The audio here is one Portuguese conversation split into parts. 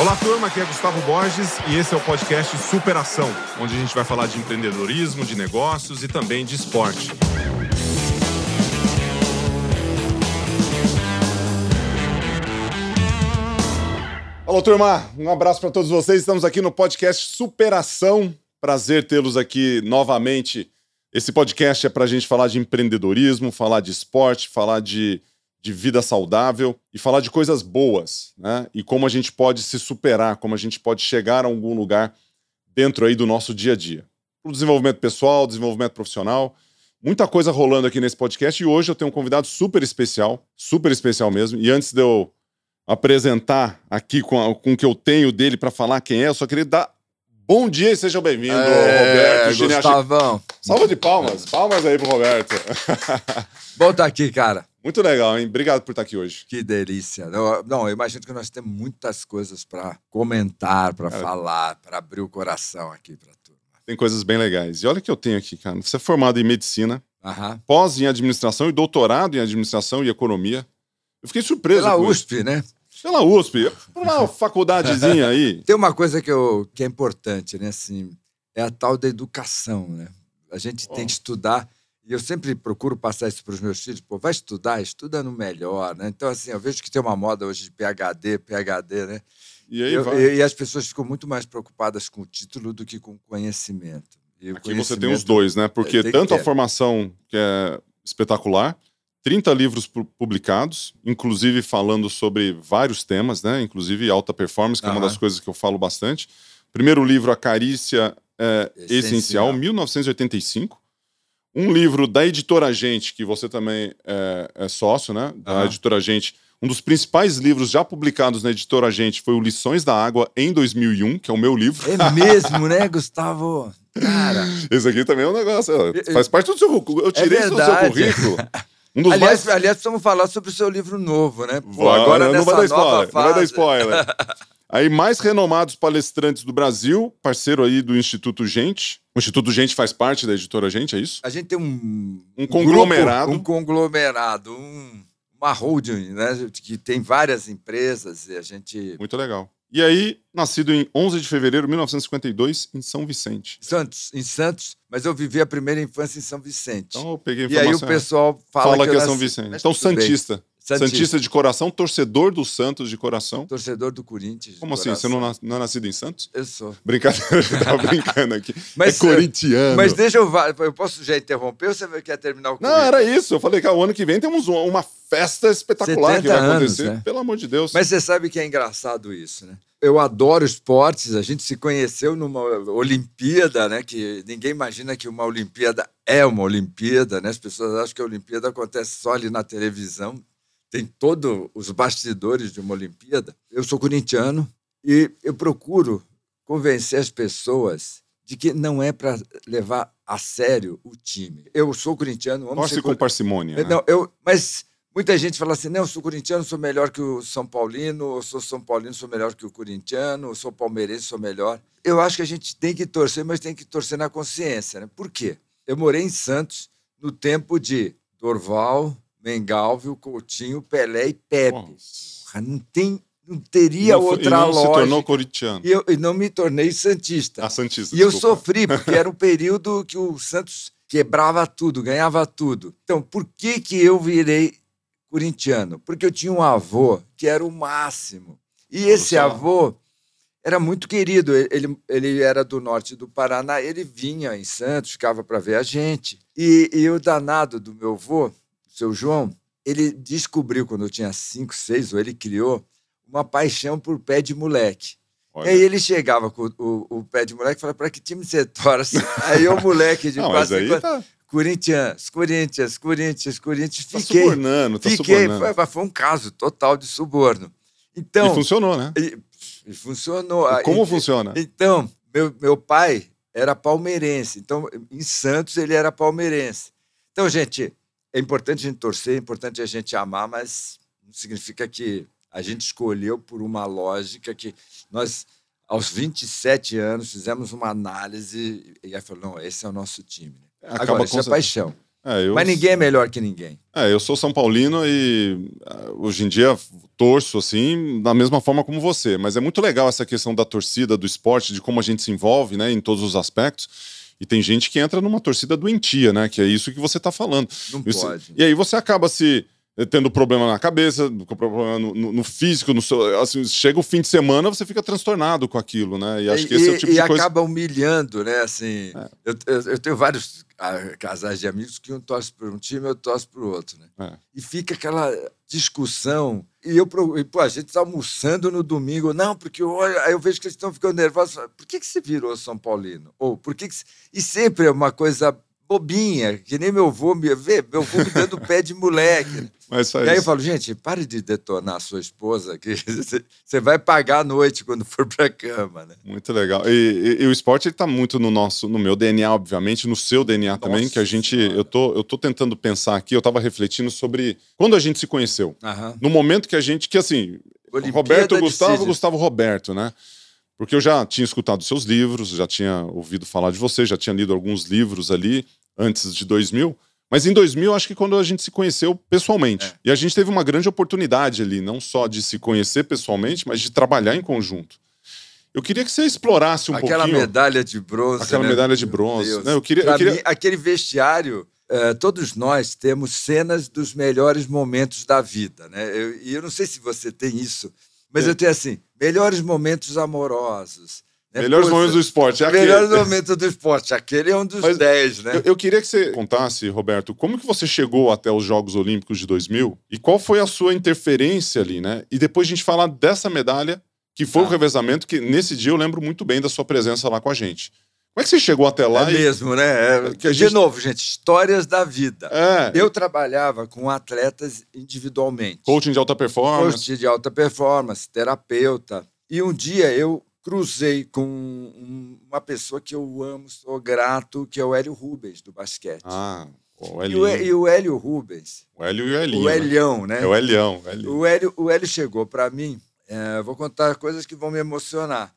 Olá, turma, aqui é Gustavo Borges e esse é o podcast Superação, onde a gente vai falar de empreendedorismo, de negócios e também de esporte. Alô, turma, um abraço para todos vocês. Estamos aqui no podcast Superação. Prazer tê-los aqui novamente. Esse podcast é para a gente falar de empreendedorismo, falar de esporte, falar de de vida saudável e falar de coisas boas, né? E como a gente pode se superar, como a gente pode chegar a algum lugar dentro aí do nosso dia a dia. O desenvolvimento pessoal, desenvolvimento profissional, muita coisa rolando aqui nesse podcast e hoje eu tenho um convidado super especial, super especial mesmo. E antes de eu apresentar aqui com, a, com o que eu tenho dele para falar quem é, eu só queria dar bom dia e sejam bem-vindos, é, Roberto Gustavão. Salva de palmas, palmas aí pro Roberto. bom estar tá aqui, cara. Muito legal, hein? Obrigado por estar aqui hoje. Que delícia. Não, não eu imagino que nós temos muitas coisas para comentar, para falar, para abrir o coração aqui para turma. Tem coisas bem legais. E olha o que eu tenho aqui, cara. Você é formado em medicina, pós em administração e doutorado em administração e economia. Eu fiquei surpreso. Pela USP, isso. né? Pela USP. Uma faculdadezinha aí. Tem uma coisa que, eu, que é importante, né? Assim, é a tal da educação, né? A gente oh. tem que estudar e eu sempre procuro passar isso para os meus filhos, pô, vai estudar, estuda no melhor, né? Então, assim, eu vejo que tem uma moda hoje de PHD, PHD, né? E, aí eu, vai. e as pessoas ficam muito mais preocupadas com o título do que com o conhecimento. E Aqui você tem os dois, né? Porque é, tanto a formação, que é espetacular, 30 livros publicados, inclusive falando sobre vários temas, né? Inclusive alta performance, que é uma das coisas que eu falo bastante. Primeiro livro, A Carícia é, Essencial, Essencial 1985 um livro da editora Gente, que você também é, é sócio, né? Da editora Gente. Um dos principais livros já publicados na editora Gente foi o Lições da Água em 2001, que é o meu livro. É mesmo, né, Gustavo? Cara. Esse aqui também é um negócio. Faz parte do seu. Eu tirei é isso do seu currículo. Um dos aliás, mais... aliás, precisamos falar sobre o seu livro novo, né? Pô, agora não, não vai dar spoiler. Não vai dar spoiler. Aí, mais renomados palestrantes do Brasil, parceiro aí do Instituto Gente. O Instituto Gente faz parte da editora Gente, é isso? A gente tem um. Um conglomerado. Grupo, um conglomerado, um, uma holding, né? Que tem várias empresas e a gente. Muito legal. E aí, nascido em 11 de fevereiro de 1952, em São Vicente. Santos, em Santos, mas eu vivi a primeira infância em São Vicente. Então eu peguei informação. E aí o pessoal fala, fala que, que é São Vicente. Então, Santista. Santista. Santista. de coração, torcedor do Santos de coração. Torcedor do Corinthians. Como assim? Você não, não é nascido em Santos? Eu sou. Brincadeira, eu tava brincando aqui. Mas, é corintiano. Mas deixa eu. Eu posso já interromper ou você quer terminar o Não, era isso. Eu falei que o ano que vem temos uma festa espetacular que vai acontecer. Anos, né? Pelo amor de Deus. Mas você sabe que é engraçado isso, né? Eu adoro esportes. A gente se conheceu numa Olimpíada, né? Que ninguém imagina que uma Olimpíada é uma Olimpíada, né? As pessoas acham que a Olimpíada acontece só ali na televisão tem todos os bastidores de uma Olimpíada. Eu sou corintiano e eu procuro convencer as pessoas de que não é para levar a sério o time. Eu sou corintiano, amo Torce com parcimônia. Né? Não, eu, mas muita gente fala assim: não, eu sou corintiano, sou melhor que o São Paulino, eu sou São Paulino, sou melhor que o corintiano, eu sou palmeirense, sou melhor. Eu acho que a gente tem que torcer, mas tem que torcer na consciência. Né? Por quê? Eu morei em Santos no tempo de Dorval, Mengalvio, Coutinho, Pelé e Pepe. Porra, não tem não teria não, outra e não lógica. se tornou corintiano. E eu e não me tornei santista. Ah, santista. E desculpa. eu sofri, porque era um período que o Santos quebrava tudo, ganhava tudo. Então, por que que eu virei corintiano? Porque eu tinha um avô que era o máximo. E esse avô era muito querido. Ele, ele era do norte do Paraná, ele vinha em Santos, ficava para ver a gente. E, e o danado do meu avô seu João, ele descobriu quando eu tinha cinco, seis, ou ele criou uma paixão por pé de moleque. Olha. E aí ele chegava com o, o, o pé de moleque e falava, para que time você torce? aí o moleque de Não, quase tá... Corinthians, Corinthians, Corinthians, Corinthians. Tá fiquei, subornando, tá fiquei, subornando. Foi, foi, um caso total de suborno. Então, e funcionou, né? E, e funcionou. E como e, funciona? Então, meu, meu pai era palmeirense. Então, em Santos ele era palmeirense. Então, gente, é importante a gente torcer, é importante a gente amar, mas não significa que a gente escolheu por uma lógica que nós, aos 27 anos, fizemos uma análise e aí falou, não, esse é o nosso time. Acaba Agora, isso é paixão. É, eu, Mas ninguém é melhor que ninguém. É, eu sou São Paulino e ah, hoje em dia torço assim, da mesma forma como você. Mas é muito legal essa questão da torcida, do esporte, de como a gente se envolve, né, em todos os aspectos. E tem gente que entra numa torcida doentia, né? Que é isso que você está falando. Não Isso- pode. E aí você acaba se tendo problema na cabeça, problema no, no- no físico, no seu, assim, chega o fim de semana, você fica transtornado com aquilo, né? E acho que esse é o tipo e de coisa. acaba humilhando, né? Assim, É. eu, eu, eu tenho vários ah, casais de amigos que um torce por um time, eu torço para o outro, né? É. E fica aquela discussão. E eu, e, pô, a gente está almoçando no domingo. Não, porque olha, aí eu vejo que eles estão ficando nervosos. Por que, que você virou São Paulino? Ou por que, que. E sempre é uma coisa bobinha, que nem meu avô me vê, meu avô me dando pé de moleque. Mas E é aí eu falo, gente, pare de detonar a sua esposa, que você vai pagar à noite quando for pra cama, né? Muito legal. E, e- e o esporte ele tá muito no nosso, no meu DNA, obviamente, no seu DNA também, Nossa que a gente, Senhora. eu tô, eu tô tentando pensar aqui, eu tava refletindo sobre quando a gente se conheceu. Aham. No momento que a gente, que assim, Olimpíada Roberto Gustavo. Gustavo Roberto, né? Porque eu já tinha escutado seus livros, já tinha ouvido falar de você, já tinha lido alguns livros ali antes de 2000. Mas em 2000, acho que quando a gente se conheceu pessoalmente. É. E a gente teve uma grande oportunidade ali, não só de se conhecer pessoalmente, mas de trabalhar em conjunto. Eu queria que você explorasse um Aquela pouquinho medalha de bronze. aquela né? medalha de bronze. Né? Eu queria, eu queria- mim, aquele vestiário, eh, todos nós temos cenas dos melhores momentos da vida, né? Eu- E eu, não sei se você tem isso, mas É. eu tenho assim, melhores momentos amorosos. Né? melhores Poxa, momentos do esporte. É aquele. Melhores momentos do esporte. Aquele é um dos Mas 10, né? Eu, eu queria que você contasse, Roberto, como que você chegou até os Jogos Olímpicos de 2000 e qual foi a sua interferência ali, né? E depois a gente falar dessa medalha, que foi o Tá. revezamento, que nesse dia eu lembro muito bem da sua presença lá com a gente. Como é que você chegou até lá? É e- mesmo, né? É- que a De gente- novo, gente, histórias da vida. É, Eu trabalhava com atletas individualmente. coaching de alta performance. coach de alta performance, terapeuta. E um dia eu cruzei com um- uma pessoa que eu amo, sou grato, que é o Hélio Rubens, do basquete. Ah, o Hélio. e o Hélio Rubens, O Hélio e o Elinho. o né? Helião, né? É o Elião. o Hélio. O Hélio, o Hélio chegou para mim, é, vou contar coisas que vão me emocionar.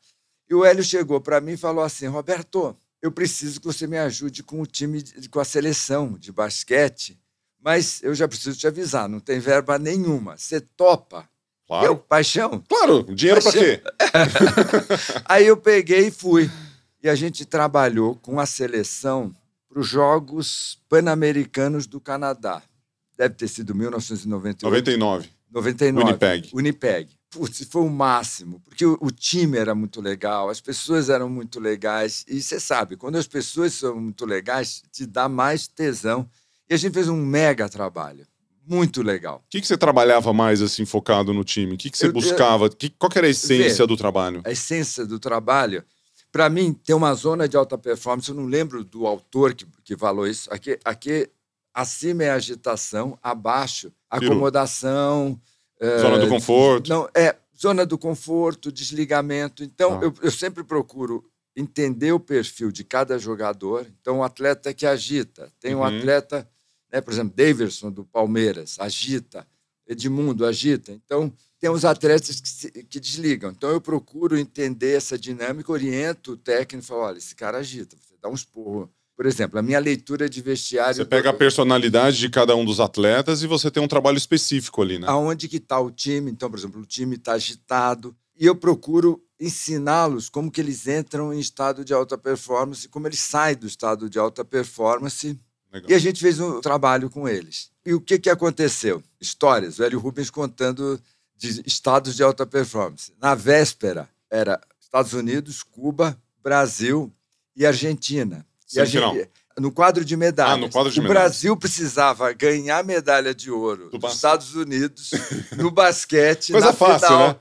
E o Hélio chegou para mim e falou assim: Roberto, eu preciso que você me ajude com o time, de- com a seleção de basquete, mas eu já preciso te avisar, não tem verba nenhuma. Você topa? Eu, Claro. paixão. Claro, dinheiro pra quê? Aí eu peguei e fui. E a gente trabalhou com a seleção para os Jogos Pan-Americanos do Canadá. Deve ter sido 1998. 99. 99. Winnipeg. Winnipeg. Putz, foi o máximo, porque o, o time era muito legal, as pessoas eram muito legais. E você sabe, quando as pessoas são muito legais, te dá mais tesão. E a gente fez um mega trabalho. Muito legal. O que, que você trabalhava mais assim, focado no time? O que, que você Eu- eu- buscava? Que, qual era a essência Vê. do trabalho? a essência do trabalho, para mim, tem uma zona de alta performance. Eu não lembro do autor que, que falou isso. Aqui, aqui acima é agitação, abaixo, acomodação. eh, Zona do conforto. Não, é zona do conforto, desligamento. Então, Ah. eu, eu sempre procuro entender o perfil de cada jogador. Então, o atleta que agita. Tem um Uhum. atleta, né, por exemplo, Davidson do Palmeiras, agita. Edmundo agita. Então, tem os atletas que, se- que desligam. Então, eu procuro entender essa dinâmica, oriento o técnico e falo: olha, esse cara agita, você dá um esporro. Por exemplo, a minha leitura de vestiário. Você pega a personalidade de cada um dos atletas e você tem um trabalho específico ali, né? aonde que está o time. Então, por exemplo, o time está agitado. E eu procuro ensiná-los como que eles entram em estado de alta performance, como eles saem do estado de alta performance. Legal. E a gente fez um trabalho com eles. E o que, que aconteceu? Histórias. O Hélio Rubens contando de estados de alta performance. Na véspera, era Estados Unidos, Cuba, Brasil e Argentina. E a Semifinal. gente- no quadro de medalhas. Ah, no quadro de o medalhas. Brasil precisava ganhar medalha de ouro Do dos Estados Unidos no basquete. Coisa na fácil, final. né?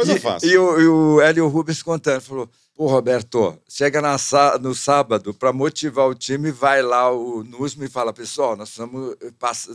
Coisa e, fácil. E o, e o Hélio Rubens contando, falou: Pô, Roberto, chega na no sábado para motivar o time, vai lá o Nusma e fala: Pessoal, nós precisamos,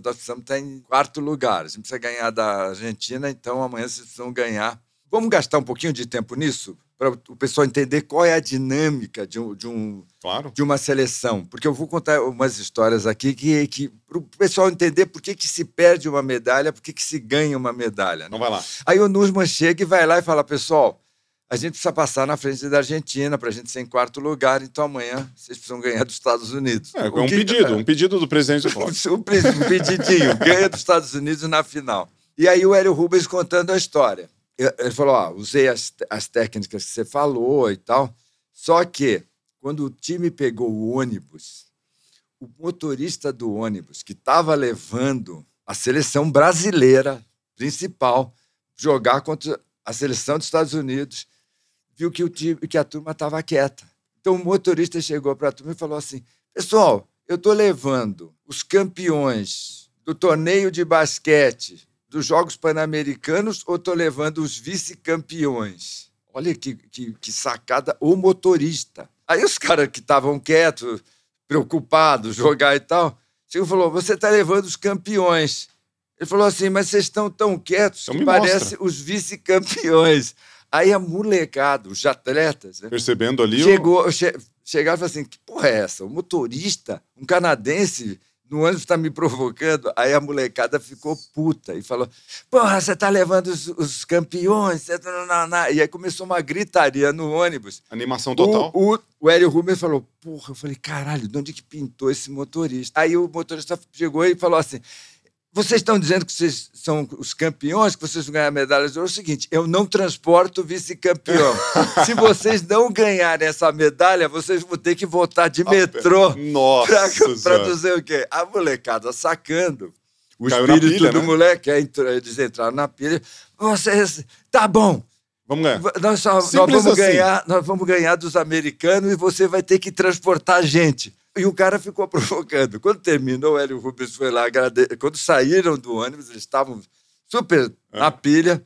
nós precisamos estar em quarto lugar. A gente precisa ganhar da Argentina, então amanhã vocês precisam ganhar. Vamos gastar um pouquinho de tempo nisso? Para o pessoal entender qual é a dinâmica de um, de um, Claro. de uma seleção, porque eu vou contar umas histórias aqui que, que para o pessoal entender por que, que se perde uma medalha, por que, que se ganha uma medalha. né? Então vai lá. Aí o Nusman chega e vai lá e fala, pessoal, a gente precisa passar na frente da Argentina para a gente ser em quarto lugar, então amanhã vocês precisam ganhar dos Estados Unidos. É, é um que, pedido, é, um pedido do presidente do um, um pedidinho, ganha dos Estados Unidos na final. E aí o Hélio Rubens contando a história. Ele falou: usei as, as técnicas que você falou e tal, só que quando o time pegou o ônibus, o motorista do ônibus que estava levando a seleção brasileira principal jogar contra a seleção dos Estados Unidos viu que, o time, que a turma estava quieta. Então o motorista chegou para a turma e falou assim: Pessoal, eu estou levando os campeões do torneio de basquete dos Jogos Pan-Americanos ou estou levando os vice-campeões? Olha que, que, que, sacada, o motorista. Aí os caras que estavam quietos, preocupados, jogar e tal, chegou e falou: Você está levando os campeões. Ele falou assim: Mas vocês estão tão quietos então que parecem os vice-campeões. Aí a molecada, os atletas. Né, Percebendo ali. Chegou, o... che, chegaram e falaram assim: que porra é essa? O motorista, um canadense, no ônibus está me provocando. Aí a molecada ficou puta e falou: Porra, você está levando os, os campeões. Tá... E aí começou uma gritaria no ônibus. Animação total. O, o, o Hélio Rubens falou: Porra, eu falei: Caralho, de onde que pintou esse motorista? Aí o motorista chegou e falou assim: vocês estão dizendo que vocês são os campeões, que vocês vão ganhar medalhas de ouro. É o seguinte, eu não transporto vice-campeão. Se vocês não ganharem essa medalha, vocês vão ter que voltar de metrô. Nossa! Para dizer o quê? A molecada sacando. O Caiu espírito pilha, do né? moleque, eles entraram na pilha. Vocês, tá bom. Vamos ganhar. Nós, só, nós vamos assim. ganhar, nós vamos ganhar dos americanos e você vai ter que transportar a gente. E o cara ficou provocando. Quando terminou, o Hélio Rubens foi lá, agrade... quando saíram do ônibus, eles estavam super é. na pilha.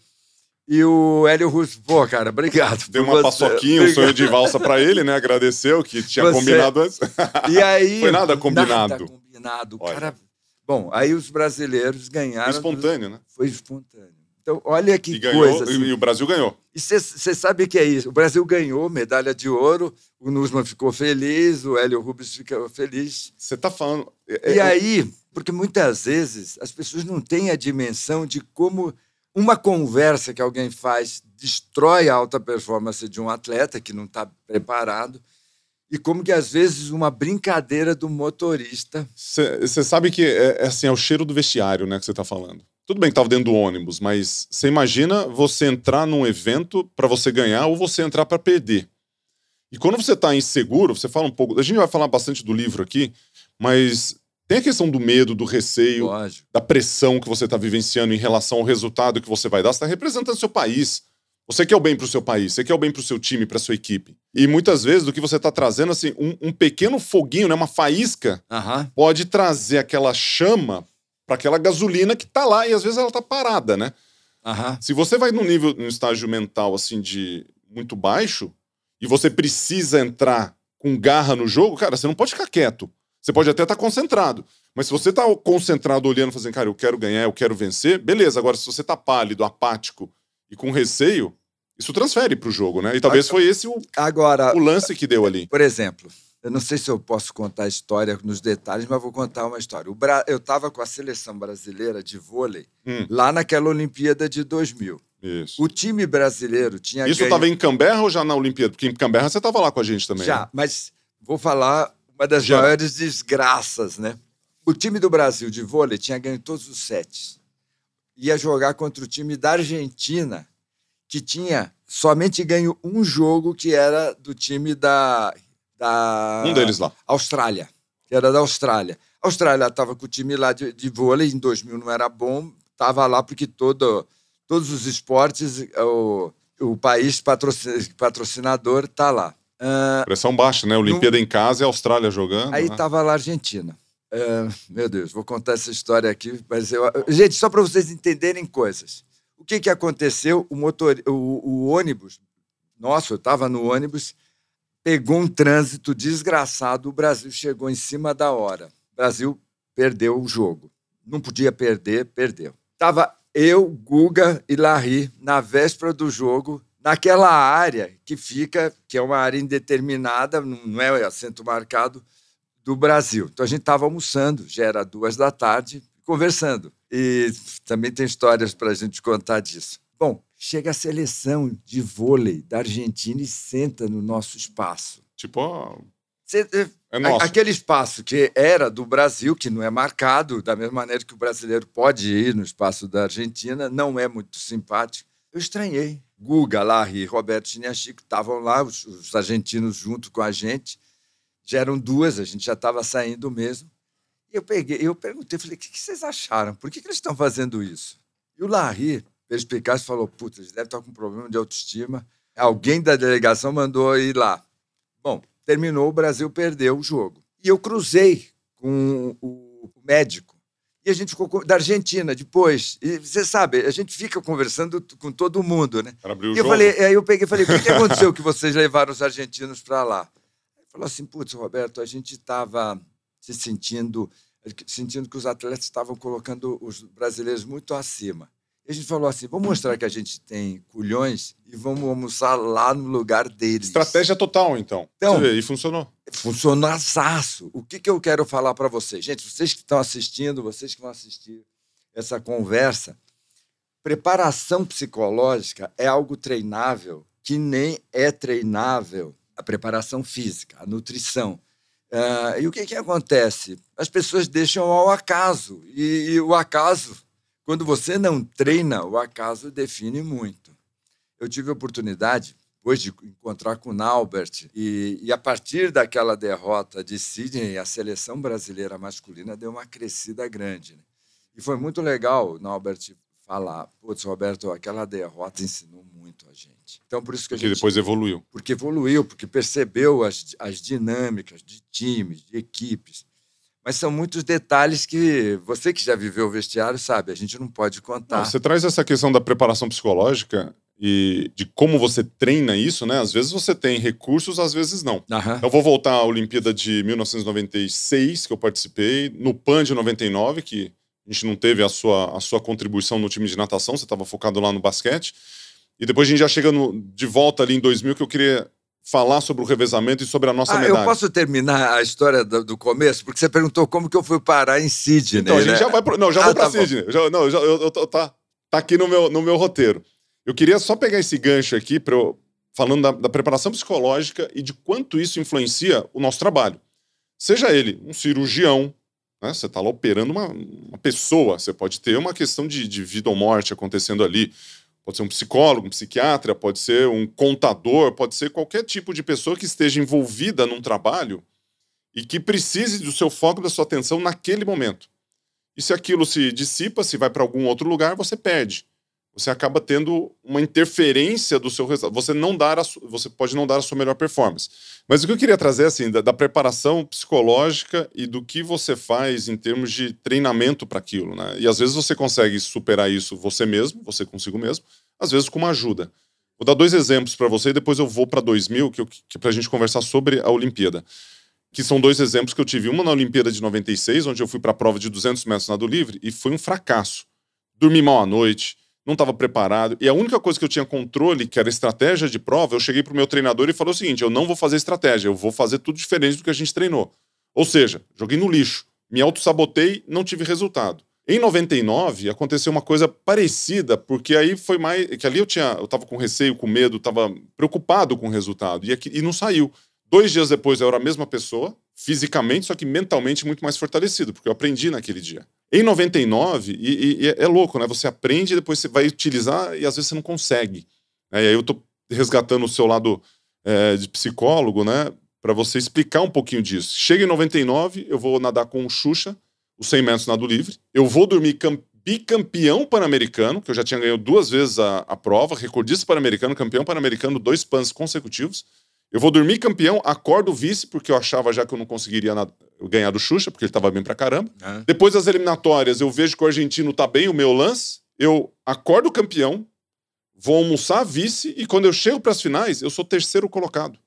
E o Hélio Rubens, pô, cara, obrigado. Deu uma você. paçoquinha, um sonho de valsa para ele, né? Agradeceu que tinha você... combinado antes. E aí. Foi nada combinado. Nada combinado. O cara. Bom, aí os brasileiros ganharam. Foi espontâneo, né? Foi espontâneo. Então, olha que e ganhou, coisa. Assim. E o Brasil ganhou. E você sabe o que é isso? O Brasil ganhou medalha de ouro, o Nusman ficou feliz, o Hélio Rubens ficou feliz. Você está falando. É, e é, aí, porque muitas vezes as pessoas não têm a dimensão de como uma conversa que alguém faz destrói a alta performance de um atleta que não está preparado e como que às vezes uma brincadeira do motorista. Você sabe que é, é, assim, é o cheiro do vestiário, né, que você está falando. Tudo bem que estava dentro do ônibus, mas você imagina você entrar num evento para você ganhar ou você entrar para perder. E quando você está inseguro, você fala um pouco. A gente vai falar bastante do livro aqui, mas tem a questão do medo, do receio, Lógico. da pressão que você está vivenciando em relação ao resultado que você vai dar. Você está representando seu país. Você quer o bem para o seu país, você quer o bem para o seu time, para sua equipe. E muitas vezes do que você está trazendo, assim, um, um, pequeno foguinho, né, uma faísca, pode trazer aquela chama para aquela gasolina que está lá e às vezes ela está parada, né? Uhum. Se você vai num nível, num estágio mental assim de muito baixo e você precisa entrar com garra no jogo, cara, você não pode ficar quieto. Você pode até estar tá concentrado. Mas se você está concentrado olhando, fazendo, cara, eu quero ganhar, eu quero vencer, beleza. Agora, se você está pálido, apático e com receio, isso transfere para o jogo, né? E talvez foi esse o, Agora, o lance que deu ali. Por exemplo, eu não sei se eu posso contar a história nos detalhes, mas vou contar uma história. Bra... Eu estava com a seleção brasileira de vôlei hum. lá naquela Olimpíada de 2000. Isso. O time brasileiro tinha Isso estava ganho... em Canberra ou já na Olimpíada? Porque em Canberra você estava lá com a gente também. Já, né? mas vou falar uma das já. maiores desgraças, né? O time do Brasil de vôlei tinha ganho todos os sets. Ia jogar contra o time da Argentina, que tinha somente ganho um jogo, que era do time da da um deles lá. Austrália, que era da Austrália. A Austrália estava com o time lá de, de vôlei, em 2000 não era bom, estava lá porque todo, todos os esportes, o, o país patrocinador está lá. Uh, Pressão baixa, né? Olimpíada no... em casa e a Austrália jogando. Aí estava né? lá a Argentina. Uh, meu Deus, vou contar essa história aqui, mas eu... Gente, só para vocês entenderem coisas. O que, que aconteceu? O, motor, o, o ônibus, nossa, eu estava no ônibus, pegou um trânsito desgraçado, o Brasil chegou em cima da hora. O Brasil perdeu o jogo. Não podia perder, perdeu. Tava eu, Guga e Larry na véspera do jogo, naquela área que fica, que é uma área indeterminada, não é assento marcado, do Brasil. Então a gente estava almoçando, já era duas da tarde, conversando. E também tem histórias para a gente contar disso. Chega a seleção de vôlei da Argentina e senta no nosso espaço. Tipo, ó, é, é nosso. Aquele espaço que era do Brasil, que não é marcado, da mesma maneira que o brasileiro pode ir no espaço da Argentina, não é muito simpático. Eu estranhei. Guga, Larry e Roberto Chiniachico estavam lá, os, os argentinos junto com a gente. Já eram duas, a gente já estava saindo mesmo. E eu peguei, eu perguntei, falei, o que, que vocês acharam? Por que, que eles estão fazendo isso? E o Larry, perspicaz, falou, putz, devem estar com um problema de autoestima. Alguém da delegação mandou ir lá. Bom, terminou, o Brasil perdeu o jogo. E eu cruzei com o médico. E a gente ficou com- da Argentina depois. E você sabe, a gente fica conversando com todo mundo, né? Para abrir o E eu jogo. falei, aí eu peguei e falei, o que, que aconteceu que vocês levaram os argentinos para lá? Ele falou assim, putz, Roberto, a gente estava se sentindo, sentindo que os atletas estavam colocando os brasileiros muito acima. A gente falou assim, vamos mostrar que a gente tem culhões e vamos almoçar lá no lugar deles. Estratégia total, então. Então- Você vê, e funcionou. Funcionaço. O que, que eu quero falar para vocês? Gente, vocês que estão assistindo, vocês que vão assistir essa conversa, preparação psicológica é algo treinável que nem é treinável a preparação física, a nutrição. Ah, e o que, que acontece? As pessoas deixam ao acaso. E, e o acaso, quando você não treina, o acaso define muito. Eu tive a oportunidade, depois de encontrar com o Naubert, e, e a partir daquela derrota de Sydney, a seleção brasileira masculina deu uma crescida grande. né? E foi muito legal o Naubert falar, putz, Roberto, aquela derrota ensinou muito a gente. Então, por isso que a Que gente depois evoluiu. porque evoluiu, porque percebeu as, as dinâmicas de times, de equipes. Mas são muitos detalhes que você que já viveu o vestiário sabe, a gente não pode contar. Não, você traz essa questão da preparação psicológica e de como você treina isso, né? Às vezes você tem recursos, às vezes não. Aham. Eu vou voltar à Olimpíada de 1996, que eu participei, no PAN de 99, que a gente não teve a sua, a sua contribuição no time de natação, você estava focado lá no basquete. E depois a gente já chega no- de volta ali em 2000, que eu queria falar sobre o revezamento e sobre a nossa Ah, medalha. eu posso terminar a história do, do começo? Porque você perguntou como que eu fui parar em Sydney. Então, a gente né? já vai pro... Não, já Ah, vou pra tá. Sidney. Eu Já, não, já, eu, eu tá, tá aqui no meu, no meu roteiro. Eu queria só pegar esse gancho aqui, pra eu, falando da, da preparação psicológica e de quanto isso influencia o nosso trabalho. Seja ele um cirurgião, né? Você está lá operando uma, uma pessoa, você pode ter uma questão de, de vida ou morte acontecendo ali. Pode ser um psicólogo, um psiquiatra, pode ser um contador, pode ser qualquer tipo de pessoa que esteja envolvida num trabalho e que precise do seu foco, da sua atenção naquele momento. E se aquilo se dissipa, se vai para algum outro lugar, você perde. Você acaba tendo uma interferência do seu resultado. Você não dar a você pode não dar a sua melhor performance. Mas o que eu queria trazer assim da, da preparação psicológica e do que você faz em termos de treinamento para aquilo, né? E às vezes você consegue superar isso você mesmo, você consigo mesmo, às vezes com uma ajuda. Vou dar dois exemplos para você e depois eu vou para 2000, que, que para a gente conversar sobre a Olimpíada que são dois exemplos que eu tive. Uma na Olimpíada de 96, onde eu fui para a prova de 200 metros nado livre e foi um fracasso. Dormi mal à noite, não estava preparado. E a única coisa que eu tinha controle, que era estratégia de prova, eu cheguei para o meu treinador e falei o seguinte: eu não vou fazer estratégia, eu vou fazer tudo diferente do que a gente treinou. Ou seja, joguei no lixo, me auto-sabotei, não tive resultado. Em 99 aconteceu uma coisa parecida, porque aí foi mais. que ali eu tinha. Eu tava com receio, com medo, estava preocupado com o resultado. E, aqui, e não saiu. Dois dias depois eu era a mesma pessoa, fisicamente, só que mentalmente muito mais fortalecido, porque eu aprendi naquele dia. Em 99, e, e- e é louco, né? Você aprende, depois você vai utilizar e às vezes você não consegue. É, e aí eu tô resgatando o seu lado é, de psicólogo, né? Para você explicar um pouquinho disso. Chega em 99, eu vou nadar com o Xuxa, os 100 metros nado livre. Eu vou dormir cam- bicampeão pan-americano, que eu já tinha ganhado duas vezes a, a prova, recordista pan-americano, campeão pan-americano, dois pans consecutivos. Eu vou dormir campeão, acordo vice, porque eu achava já que eu não conseguiria ganhar do Xuxa, porque ele estava bem pra caramba. Hã? Depois das eliminatórias, eu vejo que o argentino tá bem, o meu lance. Eu acordo campeão, vou almoçar vice, e quando eu chego para as finais, eu sou terceiro colocado.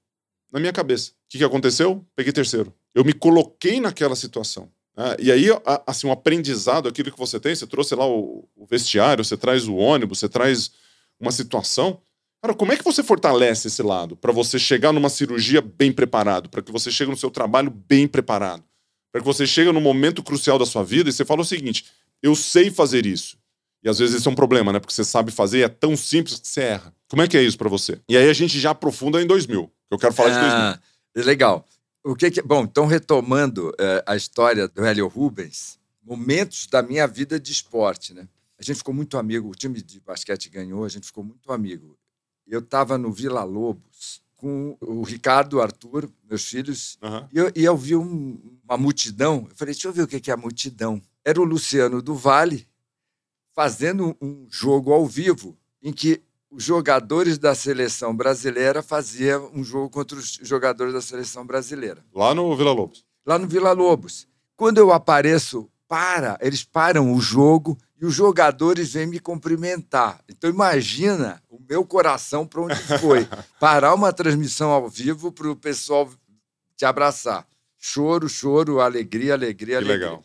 Na minha cabeça. O que, que aconteceu? Peguei terceiro. Eu me coloquei naquela situação. né? e aí, assim, um aprendizado, aquilo que você tem, você trouxe lá o, o vestiário, você traz o ônibus, você traz uma situação. Cara, como é que você fortalece esse lado para você chegar numa cirurgia bem preparado, para que você chegue no seu trabalho bem preparado, para que você chegue no momento crucial da sua vida e você fala o seguinte: eu sei fazer isso. E às vezes esse é um problema, né? Porque você sabe fazer e é tão simples que você erra. Como é que é isso para você? E aí a gente já aprofunda em 2000. Eu quero falar ah, de 2000. Legal. O que, que Bom, então retomando é, a história do Hélio Rubens, momentos da minha vida de esporte, né? A gente ficou muito amigo, o time de basquete ganhou, a gente ficou muito amigo. Eu estava no Vila Lobos com o Ricardo, o Arthur, meus filhos, uhum. e, eu, e eu vi um, uma multidão. Eu falei, deixa eu ver o que é a multidão. Era o Luciano do Vale fazendo um jogo ao vivo em que os jogadores da seleção brasileira faziam um jogo contra os jogadores da seleção brasileira. Lá no Vila Lobos. Lá no Vila Lobos. Quando eu apareço, para, eles param o jogo e os jogadores vêm me cumprimentar. Então imagina o meu coração para onde foi. Parar uma transmissão ao vivo para o pessoal te abraçar. Choro, choro, alegria, alegria, que alegria. Legal.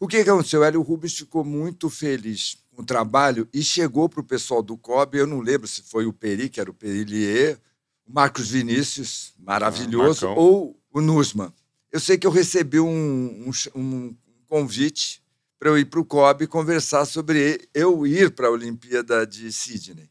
O que aconteceu? O Hélio Rubens ficou muito feliz com o trabalho e chegou para o pessoal do COB, eu não lembro se foi o Peri, que era o Perilier, o Marcos Vinícius, maravilhoso, ah, ou o Nusman. Eu sei que eu recebi um, um, um convite para eu ir para o COB conversar sobre eu ir para a Olimpíada de Sydney.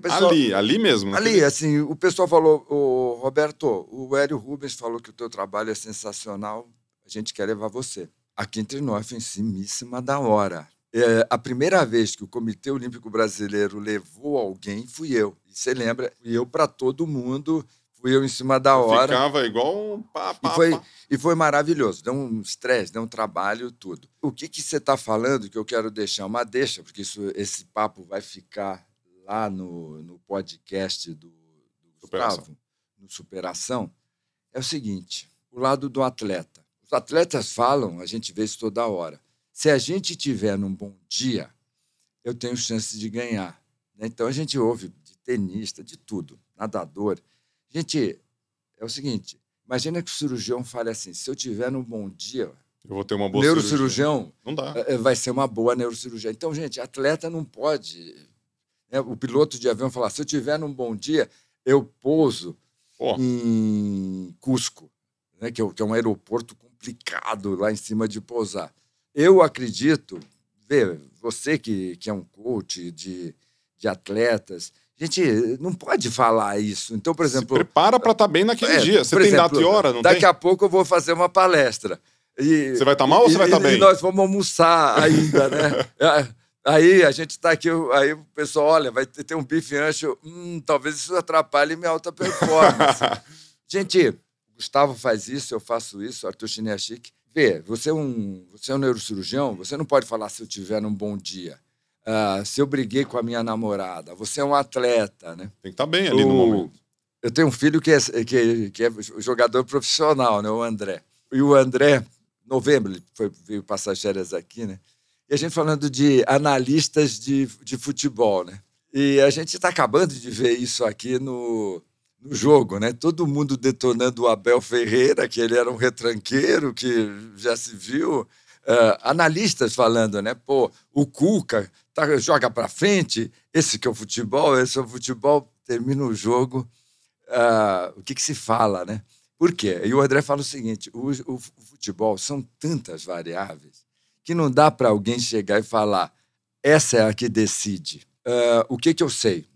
Pessoal, ali, ali mesmo? Ali, assim, o pessoal falou, o Roberto, o Hélio Rubens falou que o teu trabalho é sensacional, a gente quer levar você. Aqui entre nós foi em cima da hora. É, a primeira vez que o Comitê Olímpico Brasileiro levou alguém fui eu. E você lembra? Fui eu para todo mundo Fui eu em cima da hora. Ficava igual um pá, pá, e, foi, pá. e foi maravilhoso. Deu um estresse, deu um trabalho, tudo. O que, que você está falando que eu quero deixar uma deixa, porque isso, esse papo vai ficar lá no, no podcast do, do Superação. Gustavo, no Superação, é o seguinte: o lado do atleta. Os atletas falam, a gente vê isso toda hora. Se a gente tiver num bom dia, eu tenho chance de ganhar. Né? Então a gente ouve de tenista, de tudo, nadador. Gente, é o seguinte: imagina que o cirurgião fale assim: se eu tiver num bom dia, eu vou ter uma boa neurocirurgião, Não dá. É, é, vai ser uma boa neurocirurgia. Então, gente, atleta não pode. Né? O piloto de avião falar: se eu tiver num bom dia, eu pouso oh. em Cusco, né? que, é, que é um aeroporto complicado lá em cima de pousar. Eu acredito, vê, você que, que é um coach de, de atletas, gente não pode falar isso. Então, por exemplo. Se prepara para estar tá bem naquele é, dia. Você tem exemplo, data e hora, não daqui tem? a pouco eu vou fazer uma palestra. E, você vai estar mal e, ou você vai estar tá bem? Nós vamos almoçar ainda, né? É, aí a gente está aqui, aí o pessoal, olha, vai ter um bife ancho. Hum, talvez isso atrapalhe minha alta performance. gente, Gustavo faz isso, eu faço isso, Arthur Chiniachik. Vê, você é, um, você é um neurocirurgião, você não pode falar se eu tiver um bom dia. Uh, se eu briguei com a minha namorada, você é um atleta, né? Tem que estar tá bem ali o... no momento. Eu tenho um filho que é, que, que é jogador profissional, né? O André. E o André, novembro, ele foi, veio passar férias aqui, né? E a gente falando de analistas de, de futebol, né? E a gente está acabando de ver isso aqui no, no jogo, né? Todo mundo detonando o Abel Ferreira, que ele era um retranqueiro, que já se viu. Uh, analistas falando, né? Pô, o Cuca tá, joga para frente, esse que é o futebol, esse é o futebol, termina o jogo, uh, o que, que se fala, né? Por quê? E o André fala o seguinte: o, o, futebol são tantas variáveis que não dá para alguém chegar e falar, essa é a que decide. Uh, o que, que eu sei?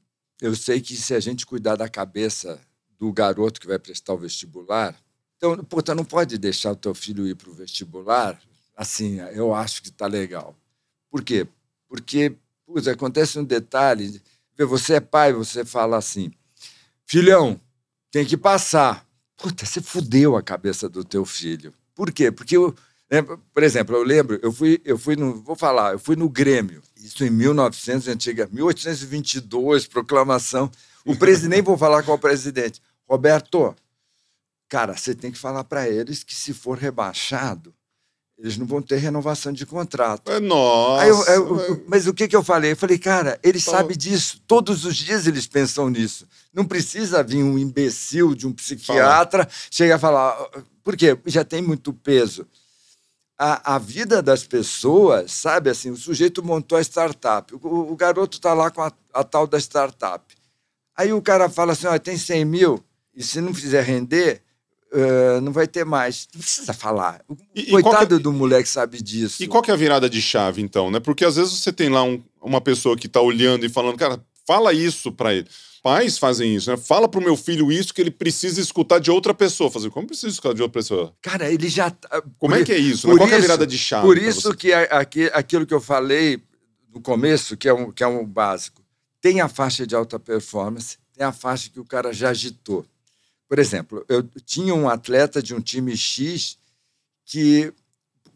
Eu sei que se a gente cuidar da cabeça do garoto que vai prestar o vestibular, então, puta, não pode deixar o teu filho ir para o vestibular assim, eu acho que está legal. Por quê? Porque putz, acontece um detalhe. Você é pai, você fala assim, filhão, tem que passar. Puta, você fudeu a cabeça do teu filho. Por quê? Porque eu, né, por exemplo, eu lembro, eu fui, eu fui no, vou falar, eu fui no Grêmio, isso em 1900, antiga, 1822, proclamação. O presidente, vou falar qual presidente. Roberto, cara, você tem que falar para eles que se for rebaixado, eles não vão ter renovação de contrato. É, nossa. Eu, eu, mas o que, que eu falei? Eu falei, cara, ele então... sabe disso. Todos os dias eles pensam nisso. Não precisa vir um imbecil de um psiquiatra Fala. chegar a falar. Por quê? Já tem muito peso. A, a vida das pessoas, sabe assim, o sujeito montou a startup. O, o garoto está lá com a, a, tal da startup. Aí o cara fala assim: ó, tem 100 mil, e se não fizer render, uh, não vai ter mais. Não precisa falar. O E- e coitado qual que- do moleque sabe disso. E qual que é a virada de chave, então, né? Porque às vezes você tem lá um- uma pessoa que tá olhando e falando, cara, fala isso pra ele. Pais fazem isso, né? Fala pro meu filho isso que ele precisa escutar de outra pessoa. Fazer, como precisa escutar de outra pessoa? Cara, ele já. tá- Como por é que é isso? né? Qual que é a isso- virada de chave? Por isso que aqui- aquilo que eu falei no começo, que é, um, que é um básico, tem a faixa de alta performance, tem a faixa que o cara já agitou. Por exemplo, eu tinha um atleta de um time X que.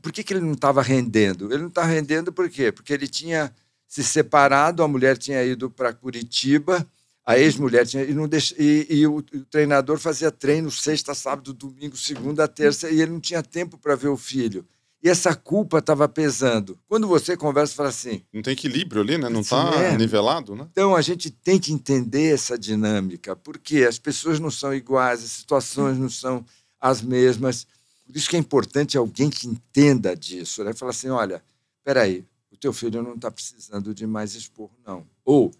Por que, que ele não estava rendendo? Ele não estava rendendo por quê? Porque ele tinha se separado, a mulher tinha ido para Curitiba, a ex-mulher tinha. E, não deix- e, e o, o treinador fazia treino sexta, sábado, domingo, segunda, terça, e ele não tinha tempo para ver o filho. E essa culpa estava pesando. Quando você conversa, fala assim: Não tem equilíbrio ali, né? Não Sim, tá é. nivelado, né? então a gente tem que entender essa dinâmica, porque as pessoas não são iguais, as situações não são as mesmas. Por isso que é importante alguém que entenda disso, né? Falar assim, olha, peraí, o teu filho não está precisando de mais esporro, não. Ou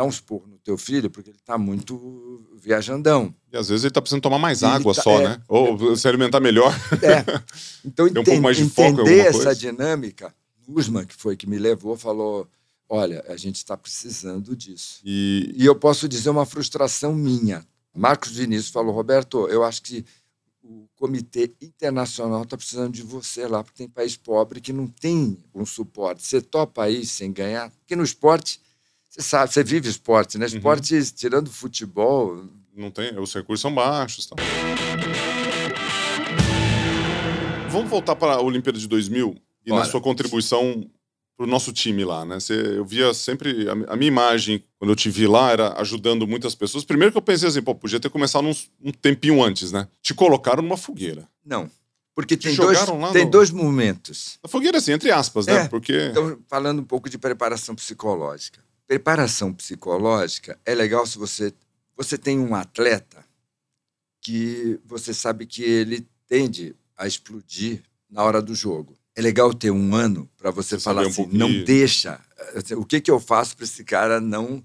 dá um esporro no teu filho porque ele está muito viajandão. E às vezes ele tá precisando tomar mais água tá- só, é. né? Ou se alimentar melhor. É. Então, Tem um pouco mais de foco entender essa coisa? dinâmica, Usman, que foi que me levou, falou, olha, a gente está precisando disso. E, E eu posso dizer uma frustração minha. Marcos Vinícius falou, Roberto, eu acho que o Comitê Internacional está precisando de você lá, porque tem país pobre que não tem um suporte. Você topa aí sem ganhar? Porque no esporte, você sabe, você vive esporte, né? Uhum. Esporte, tirando futebol, não tem, os recursos são baixos. Tá? Vamos voltar para a Olimpíada de 2000 e na Bora. sua contribuição para o nosso time lá, né? Você, eu via sempre a, a minha imagem quando eu te vi lá era ajudando muitas pessoas. Primeiro que eu pensei assim, pô, podia ter começado uns- um tempinho antes, né? Te colocaram numa fogueira. não. Porque Te tem, dois, lá tem no- dois momentos. A fogueira, assim, entre aspas, né? É. Porque Então, falando um pouco de preparação psicológica. Preparação psicológica é legal se você você tem um atleta que você sabe que ele tende a explodir na hora do jogo. É legal ter um ano para você Você falar um assim, pouquinho. não deixa. O que, que eu faço para esse cara não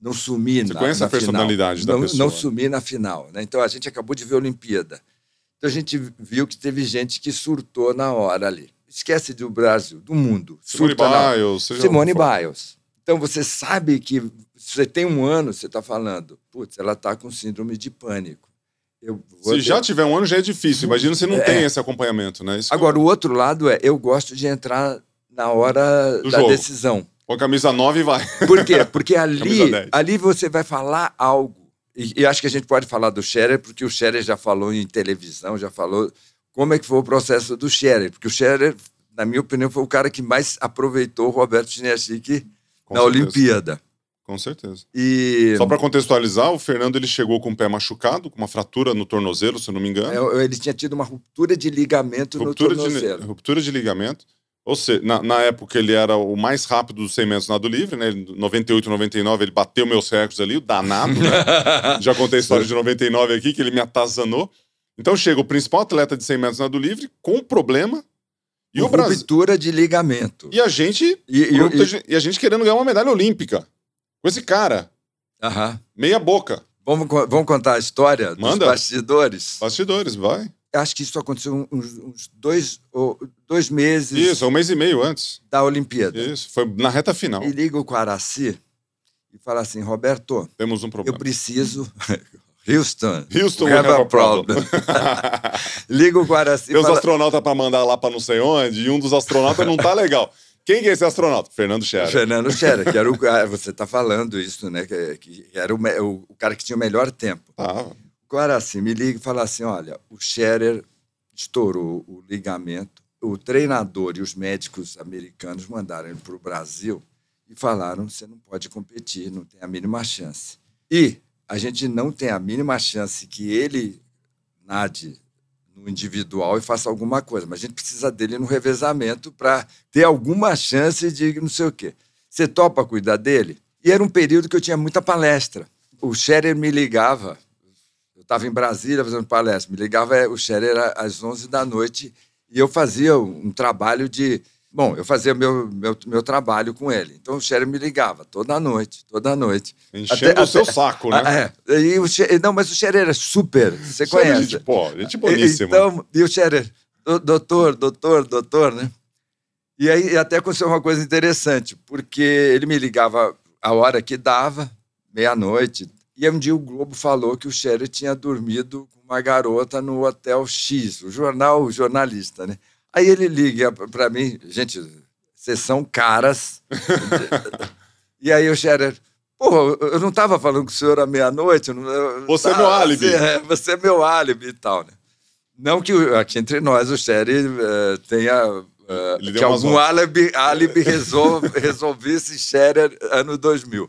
não sumir Você na, conhece na a personalidade da final. não, pessoa. Não sumir na final. Né? Então a gente acabou de ver a Olimpíada. Então a gente viu que teve gente que surtou na hora ali. Esquece do Brasil, do mundo. Simone. Biles, Simone. Biles. Então você sabe que se você tem um ano, você está falando, putz, ela está com síndrome de pânico. Eu Se ter- já tiver um ano, já é difícil. Imagina se não É. tem esse acompanhamento, né? Isso Agora, o outro lado é, eu gosto de entrar na hora Do da jogo. decisão. Com a camisa 9 e vai. Por quê? Porque ali, 10. ali você vai falar algo. E, e acho que a gente pode falar do Scherer, porque o Scherer já falou em televisão, já falou como é que foi o processo do Scherer. Porque o Scherer, na minha opinião, foi o cara que mais aproveitou o Roberto Chiniachik Com na certeza. Olimpíada. Com certeza. E Só para contextualizar, o Fernando ele chegou com o pé machucado, com uma fratura no tornozelo, se eu não me engano. é, ele tinha tido uma ruptura de ligamento ruptura, no de, tornozelo. ruptura de ligamento. Ou seja, na, na época ele era o mais rápido dos 100 metros nado livre, né? Ele, 98, 99, ele bateu meus recordes ali, o danado, né? Já contei a história de 99 aqui, que ele me atazanou. Então chega o principal atleta de 100 metros nado livre com um problema e o Brasil. Ruptura de ligamento. E a gente E, e- e- a gente- e a gente querendo ganhar uma medalha olímpica. Com esse cara, Aham. meia boca. Vamos, vamos contar a história Manda. dos bastidores? Bastidores, vai. Acho que isso aconteceu uns, uns dois, dois meses Isso, um mês e meio antes. da Olimpíada. Isso, foi na reta final. E liga o Quaraci e fala assim, Roberto, Temos um eu problema. preciso... Houston, Houston, we we have a problem. liga o Quaraci Tem os fala... astronautas pra mandar lá pra não sei onde, e um dos astronautas não tá legal. Quem que é esse astronauta? Fernando Scherer. Fernando Scherer, que era o cara... Você está falando isso, né? Que, que era o, o, o cara que tinha o melhor tempo. Tá. Agora assim, me liga e fala assim: olha, o Scherer estourou o ligamento, o treinador e os médicos americanos mandaram ele para o Brasil e falaram: você não pode competir, não tem a mínima chance. E a gente não tem a mínima chance que ele nade no individual e faça alguma coisa, mas a gente precisa dele no revezamento para ter alguma chance de não sei o quê. Você topa cuidar dele? E era um período que eu tinha muita palestra. O Scherer me ligava, eu estava em Brasília fazendo palestra, me ligava, eh, o Scherer às 11 da noite e eu fazia um trabalho de Bom, eu fazia meu, meu, meu trabalho com ele. Então o Scherer me ligava toda noite, toda noite. Enchendo até, o seu até, saco, né? É. E o Scherer, não, mas o Scherer era super. Você conhece? Gente, pô, gente boníssima. Então, e o Scherer, doutor, doutor, doutor, né? E aí até aconteceu uma coisa interessante, porque ele me ligava a hora que dava, meia-noite. E um dia o Globo falou que o Scherer tinha dormido com uma garota no Hotel X, o jornal, o jornalista, né? Aí ele liga para mim, gente, vocês são caras. e aí o Scherer, pô, eu não estava falando com o senhor à meia-noite. Você tá, é meu álibi. Você é, você é meu álibi e tal, né? Não que aqui entre nós o Scherer uh, tenha uh, que algum álibi, álibi resolve, resolvesse Scherer ano 2000.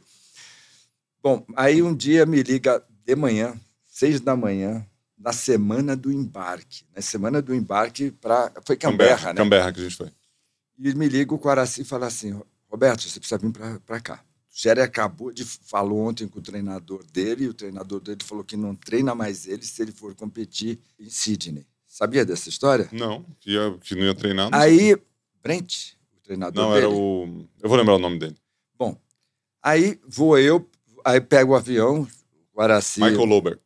Bom, aí um dia me liga de manhã, seis da manhã, na semana do embarque. Na semana do embarque para. Foi Canberra, Canberra, né? Canberra que a gente foi. E me liga o Coraci e fala assim: Roberto, você precisa vir para cá. O Jerry acabou de. falou ontem com o treinador dele, e o treinador dele falou que não treina mais ele se ele for competir em Sydney. Sabia dessa história? Não, que, ia, que não ia treinar. Não aí, Brent, o treinador não, dele. Não, era o. Eu vou lembrar o nome dele. Bom, aí vou eu, aí pego o avião, Guaraci. Michael Lober.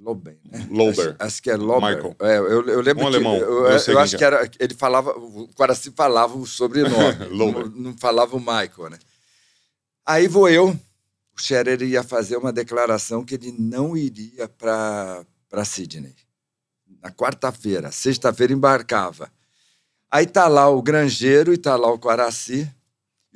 Loben, né? Lober. Acho, acho, que é Lober. Michael. É, eu, eu lembro um que alemão. eu, eu, eu acho que era ele falava, o Quaraci falava o sobrenome, não, não, falava o Michael, né? Aí vou eu, o Scherer ia fazer uma declaração que ele não iria para Sydney. Na quarta-feira, sexta-feira embarcava. Aí tá lá o granjeiro e tá lá o Quaraci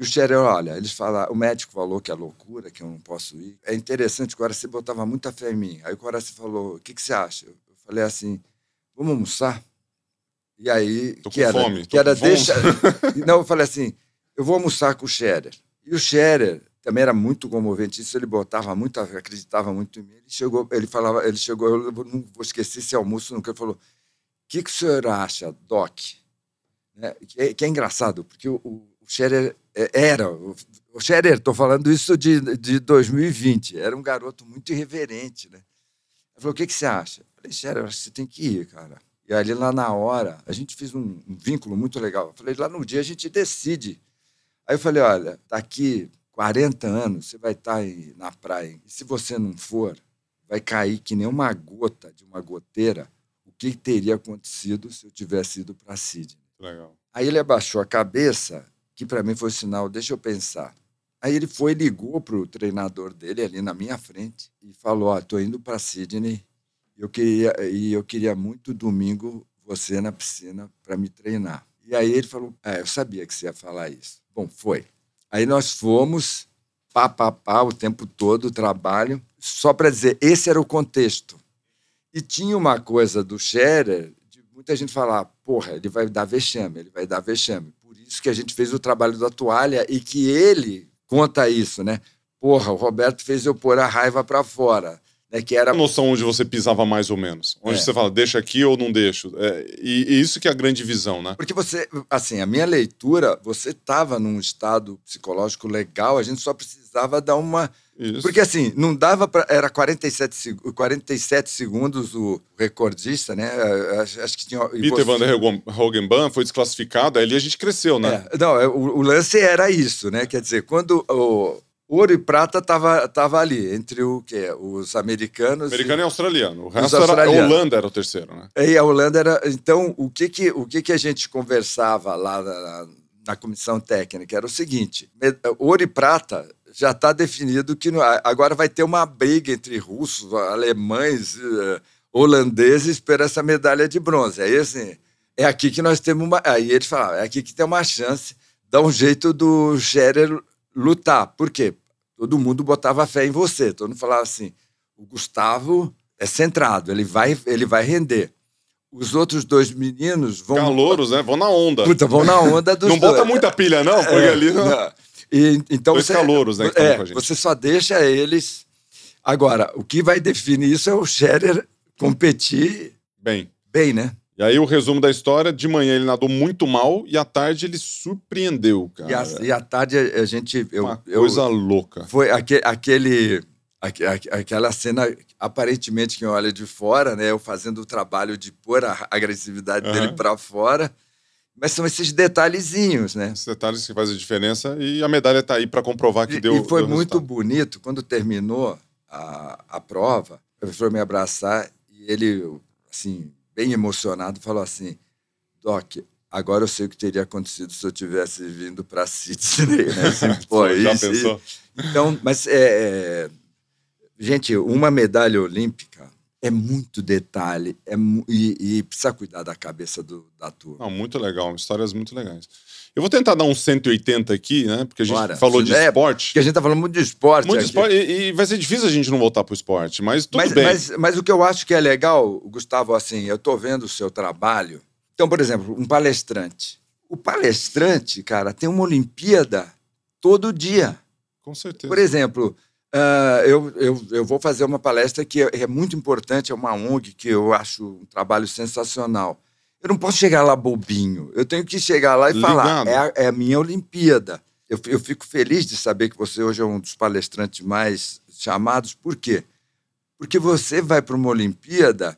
e o Scherer, olha, eles falaram, o médico falou que é loucura, que eu não posso ir. É interessante, o Coraci botava muita fé em mim. Aí o Coraci falou, o que, que você acha? Eu falei assim, vamos almoçar? E aí, tô que era, fome, que era deixa. não, eu falei assim, eu vou almoçar com o Scherer. E o Scherer também era muito comovente, isso ele botava muito, acreditava muito em mim. Ele chegou, ele falava, ele chegou, eu não vou esquecer esse almoço nunca, ele falou: o que, que o senhor acha, Doc? Né? Que, é, que é engraçado, porque o, o Scherer é, era. O Scherer, estou falando isso de, de 2020, era um garoto muito irreverente, né? Ele falou: o que, que você acha? Eu falei: Scherer, acho que você tem que ir, cara. E ali lá na hora, a gente fez um, um vínculo muito legal. Eu falei: lá no dia a gente decide. Aí eu falei: olha, daqui 40 anos você vai estar tá aí na praia, e se você não for, vai cair que nem uma gota de uma goteira o que teria acontecido se eu tivesse ido para Sydney. Legal. Aí ele abaixou a cabeça que para mim foi o sinal, deixa eu pensar. Aí ele foi ligou para o treinador dele ali na minha frente e falou: "Ó, oh, tô indo para Sydney. Eu queria e eu queria muito domingo você na piscina para me treinar". E aí ele falou: "É, eu sabia que você ia falar isso". Bom, foi. Aí nós fomos pá, pá, pá, o tempo todo o trabalho, só para dizer, esse era o contexto. E tinha uma coisa do Scherer, de muita gente falar, porra, ele vai dar vexame, ele vai dar vexame que a gente fez o trabalho da toalha e que ele conta isso, né? Porra, o Roberto fez eu pôr a raiva para fora. Né, que era... A noção onde você pisava mais ou menos. Onde é. você fala, deixa aqui ou não deixo. É, e, e, isso que é a grande visão, né? Porque você, assim, a minha leitura, você estava num estado psicológico legal, a gente só precisava dar uma isso. Porque assim, não dava para. Era 47, 47 segundos o recordista, né? Acho, acho que tinha. Peter você... Van der Hogenban foi desclassificado, aí a gente cresceu, né? É, não, é, o, o, lance era isso, né? Quer dizer, quando o ouro e prata tava, tava ali, entre o que os americanos. Americano e, e australiano. O resto era. A Holanda era o terceiro, né? E a Holanda era. Então, o que, que, o que, que a gente conversava lá na, na comissão técnica era o seguinte: ouro e prata já está definido que agora vai ter uma briga entre russos, alemães, uh, holandeses por essa medalha de bronze. Aí, assim, é aqui que nós temos uma. Aí eles falavam, é aqui que tem uma chance, dá um jeito do Scherer lutar. Por quê? Todo mundo botava fé em você. Todo mundo falava assim: o Gustavo é centrado, ele vai, ele vai render. Os outros dois meninos vão. Calouros, né? Vão na onda. Puta, vão na onda dos Não dois. bota muita pilha, não, porque é, ali. Não... não. E, então Dois você, calouros, né? é, você só deixa eles. Agora, o que vai definir isso é o Scherer competir bem. Bem, né? E aí o resumo da história, de manhã ele nadou muito mal e à tarde ele surpreendeu, cara. E, a, e à tarde a gente... Eu, Uma coisa eu, louca. Foi aquele... aquele aquela cena, aparentemente, quem olha de fora, né? Eu fazendo o trabalho de pôr a agressividade uhum. dele para fora Mas são esses detalhezinhos, né? Esses detalhes que fazem a diferença e a medalha está aí para comprovar que e, deu. E foi deu muito bonito quando terminou a, a prova. O professor me abraçar e ele, assim, bem emocionado, falou assim: Doc, agora eu sei o que teria acontecido se eu tivesse vindo para Sydney. Né? Assim, pô, Já isso, pensou? Então, mas é, é, gente, uma medalha olímpica é muito detalhe é, e, e precisa cuidar da cabeça do, da turma. Não, muito legal, histórias muito legais. Eu vou tentar dar um 180 aqui, né? Porque a gente Bora. falou de É, esporte. Porque a gente tá falando muito de esporte. Muito esporte. E, e vai ser difícil a gente não voltar pro esporte, mas tudo mas, bem. Mas, mas o que eu acho que é legal, Gustavo, assim, eu tô vendo o seu trabalho. Então, por exemplo, um palestrante. O palestrante, cara, tem uma Olimpíada todo dia. Com certeza. Por exemplo, ah, eu, eu, eu vou fazer uma palestra que é, é muito importante, é uma ONG que eu acho um trabalho sensacional. Eu não posso chegar lá bobinho. Eu tenho que chegar lá e falar. É a, é a minha Olimpíada. Eu, eu fico feliz de saber que você hoje é um dos palestrantes mais chamados. Por quê? Porque você vai para uma Olimpíada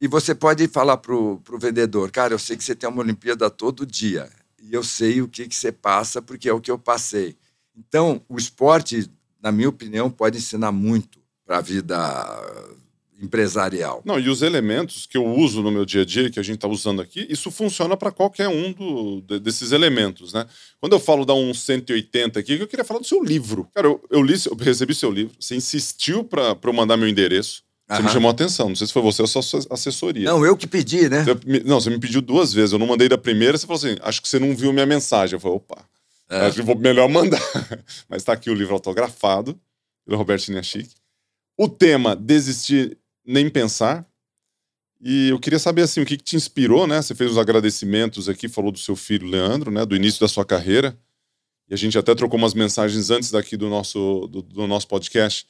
e você pode falar para o vendedor, cara, eu sei que você tem uma Olimpíada todo dia. E eu sei o que, que você passa, porque é o que eu passei. Então, o esporte, na minha opinião, pode ensinar muito para a vida empresarial. Não, e os elementos que eu uso no meu dia a dia, que a gente está usando aqui, isso funciona para qualquer um do- de- desses elementos, né? Quando eu falo dar um 180 aqui, eu queria falar do seu livro. Cara, eu, eu li, eu recebi seu livro, você insistiu para eu mandar meu endereço, você me chamou a atenção, não sei se foi você ou sua assessoria. Não, eu que pedi, né? Você não, você me pediu duas vezes, eu não mandei da primeira, você falou assim, acho que você não viu minha mensagem. Eu falei, opa, É. acho que vou melhor mandar. Mas tá aqui o livro autografado, pelo Roberto Chiniachic. O tema, desistir nem pensar. E eu queria saber, assim, o que, que te inspirou, né? Você fez os agradecimentos aqui, falou do seu filho Leandro, né? Do início da sua carreira. E a gente até trocou umas mensagens antes daqui do nosso, do, do nosso podcast,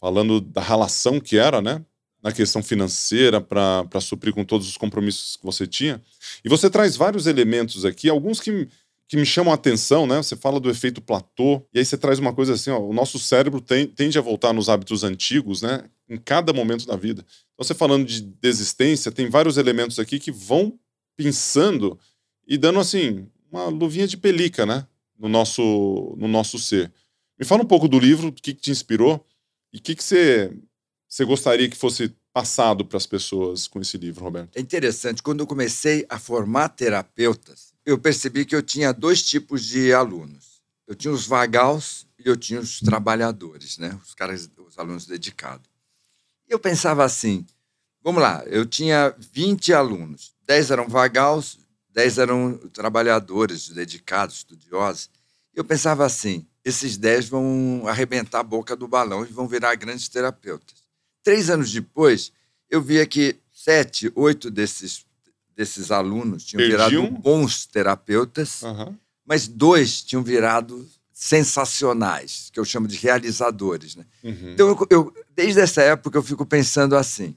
falando da relação que era, né? Na questão financeira, para suprir com todos os compromissos que você tinha. E você traz vários elementos aqui, alguns que, que me chamam a atenção, né? Você fala do efeito platô, e aí você traz uma coisa assim, ó, o nosso cérebro tem- tende a voltar nos hábitos antigos, né? Em cada momento da vida. Então, você falando de desistência, tem vários elementos aqui que vão pensando e dando, assim, uma luvinha de pelica, né? No nosso, no nosso ser. Me fala um pouco do livro, o que, que te inspirou e o que, que você, você gostaria que fosse passado para as pessoas com esse livro, Roberto. É interessante, quando eu comecei a formar terapeutas, eu percebi que eu tinha dois tipos de alunos. Eu tinha os vagals e eu tinha os trabalhadores, né? Os caras, os alunos dedicados. Eu pensava assim, vamos lá, eu tinha 20 alunos, 10 eram vagals, 10 eram trabalhadores, dedicados, estudiosos. Eu pensava assim, esses 10 vão arrebentar a boca do balão e vão virar grandes terapeutas. Três anos depois, eu via que sete, oito desses, desses alunos tinham Perdiam? virado bons terapeutas, Aham. mas dois tinham virado sensacionais, que eu chamo de realizadores. Né? Uhum. Então, eu, eu- desde essa época, eu fico pensando assim: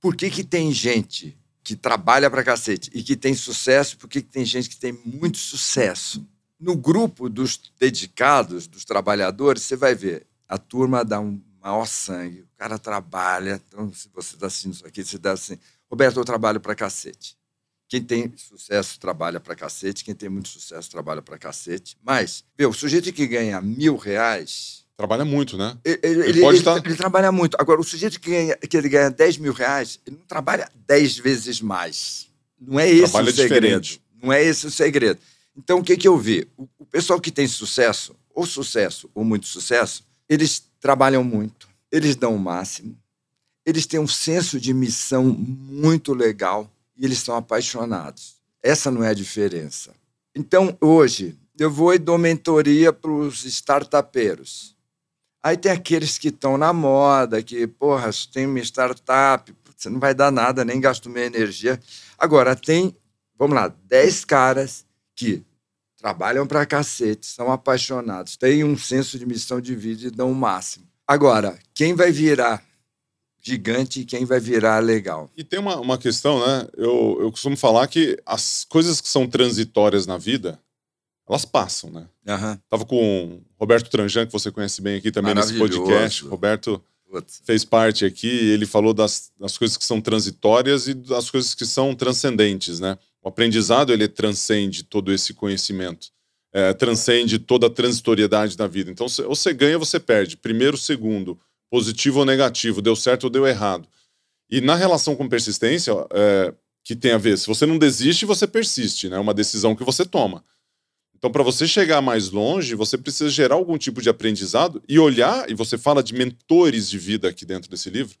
por que, que tem gente que trabalha pra cacete e que tem sucesso, por que, que tem gente que tem muito sucesso? No grupo dos dedicados, dos trabalhadores, você vai ver, a turma dá um maior sangue, o cara trabalha. Então, se você está assistindo isso aqui, você dá assim: Roberto, eu trabalho pra cacete. Quem tem sucesso trabalha pra cacete, quem tem muito sucesso trabalha pra cacete. Mas, vê, o sujeito que ganha mil reais, Trabalha muito, né? ele, ele- Ele pode ele- tá- ele trabalha muito. Agora, o sujeito que, ganha, que ele ganha 10 mil reais, ele não trabalha 10 vezes mais. Não é esse Trabalha o segredo. diferente. Não é esse o segredo. Então, o que, que eu vi? O, o pessoal que tem sucesso, ou sucesso, ou muito sucesso, eles trabalham muito, eles dão o máximo, eles têm um senso de missão muito legal e eles são apaixonados. Essa não é a diferença. Então, hoje, eu vou e dou mentoria para os startupeiros. Aí tem aqueles que estão na moda, que, porra, tem uma startup, você não vai dar nada, nem gasto minha energia. Agora, tem, vamos lá, 10 caras que trabalham pra cacete, são apaixonados, têm um senso de missão de vida e dão o máximo. Agora, quem vai virar gigante quem vai virar legal? E tem uma, uma questão, né? Eu, eu costumo falar que as coisas que são transitórias na vida, elas passam, né? Aham. Tava com o Roberto Tranjan, que você conhece bem aqui também nesse podcast. Roberto Putz. fez parte aqui, ele falou das, das coisas que são transitórias e das coisas que são transcendentes, né? O aprendizado ele transcende todo esse conhecimento, é, transcende toda a transitoriedade da vida. Então, ou você ganha ou você perde. Primeiro, segundo, positivo ou negativo, deu certo ou deu errado. E na relação com persistência, é, que tem a ver, se você não desiste, você persiste, né? É uma decisão que você toma. Então, para você chegar mais longe, você precisa gerar algum tipo de aprendizado e olhar, e você fala de mentores de vida aqui dentro desse livro,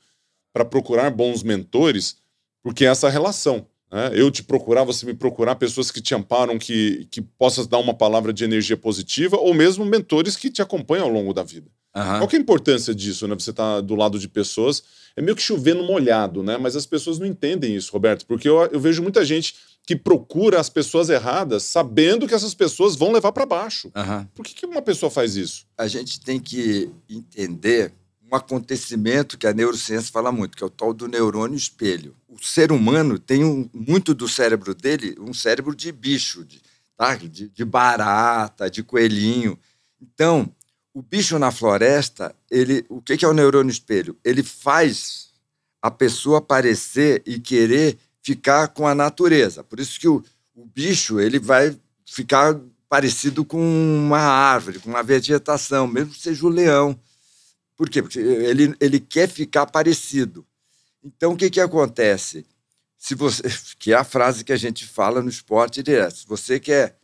para procurar bons mentores, porque é essa relação. Né? Eu te procurar, você me procurar, pessoas que te amparam, que, que possam dar uma palavra de energia positiva, ou mesmo mentores que te acompanham ao longo da vida. Uhum. Qual é a importância disso, né? Você tá do lado de pessoas. É meio que chovendo molhado, né? Mas as pessoas não entendem isso, Roberto, porque eu, eu vejo muita gente que procura as pessoas erradas, sabendo que essas pessoas vão levar para baixo. Uhum. Por que, que uma pessoa faz isso? A gente tem que entender um acontecimento que a neurociência fala muito, que é o tal do neurônio espelho. O ser humano tem um, muito do cérebro dele, um cérebro de bicho, de, tá? de, de barata, de coelhinho. Então, o bicho na floresta, ele, o que é o neurônio espelho? Ele faz a pessoa aparecer e querer ficar com a natureza. Por isso que o, o bicho ele vai ficar parecido com uma árvore, com uma vegetação, mesmo que seja o leão. Por quê? Porque ele, ele quer ficar parecido. Então, o que, que acontece? Se você, que é a frase que a gente fala no esporte direto. Se você quer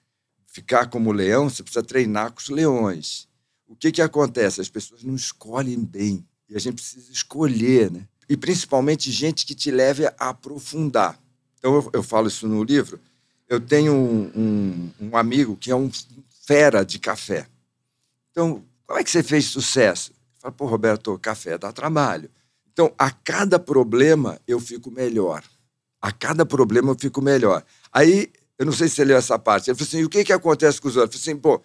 ficar como leão, você precisa treinar com os leões. O que, que acontece? As pessoas não escolhem bem. E a gente precisa escolher, né? e principalmente gente que te leve a aprofundar. Então, eu, eu falo isso no livro. Eu tenho um, um, um, amigo que é um fera de café. Então, como é que você fez sucesso? Fala, pô, Roberto, café dá trabalho. Então, a cada problema eu fico melhor. A cada problema eu fico melhor. Aí, eu não sei se você leu essa parte. Ele falou assim: o que, que acontece com os outros? Eu falei assim, pô,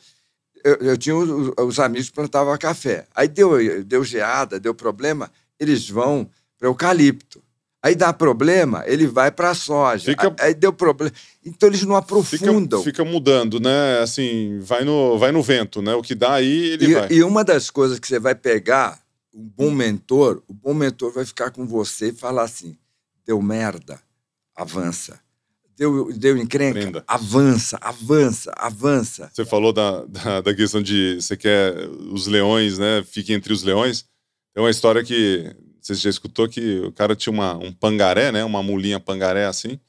eu, eu tinha os, os, amigos que plantavam café. Aí deu, deu geada, deu problema, eles vão para eucalipto. Aí dá problema, ele vai para a soja. Fica... Aí deu problema. Então eles não aprofundam. Fica, fica, mudando, né? Assim, vai no, vai no vento, né? O que dá aí, ele e, vai. E uma das coisas que você vai pegar, um bom mentor, o bom mentor vai ficar com você e falar assim: deu merda, avança. Deu, deu encrenca, Prenda. avança, avança, avança. Você falou da, da, da questão de você quer os leões, né? Fiquem entre os leões. É uma história que você já escutou que o cara tinha uma, um pangaré, né? Uma mulinha pangaré assim.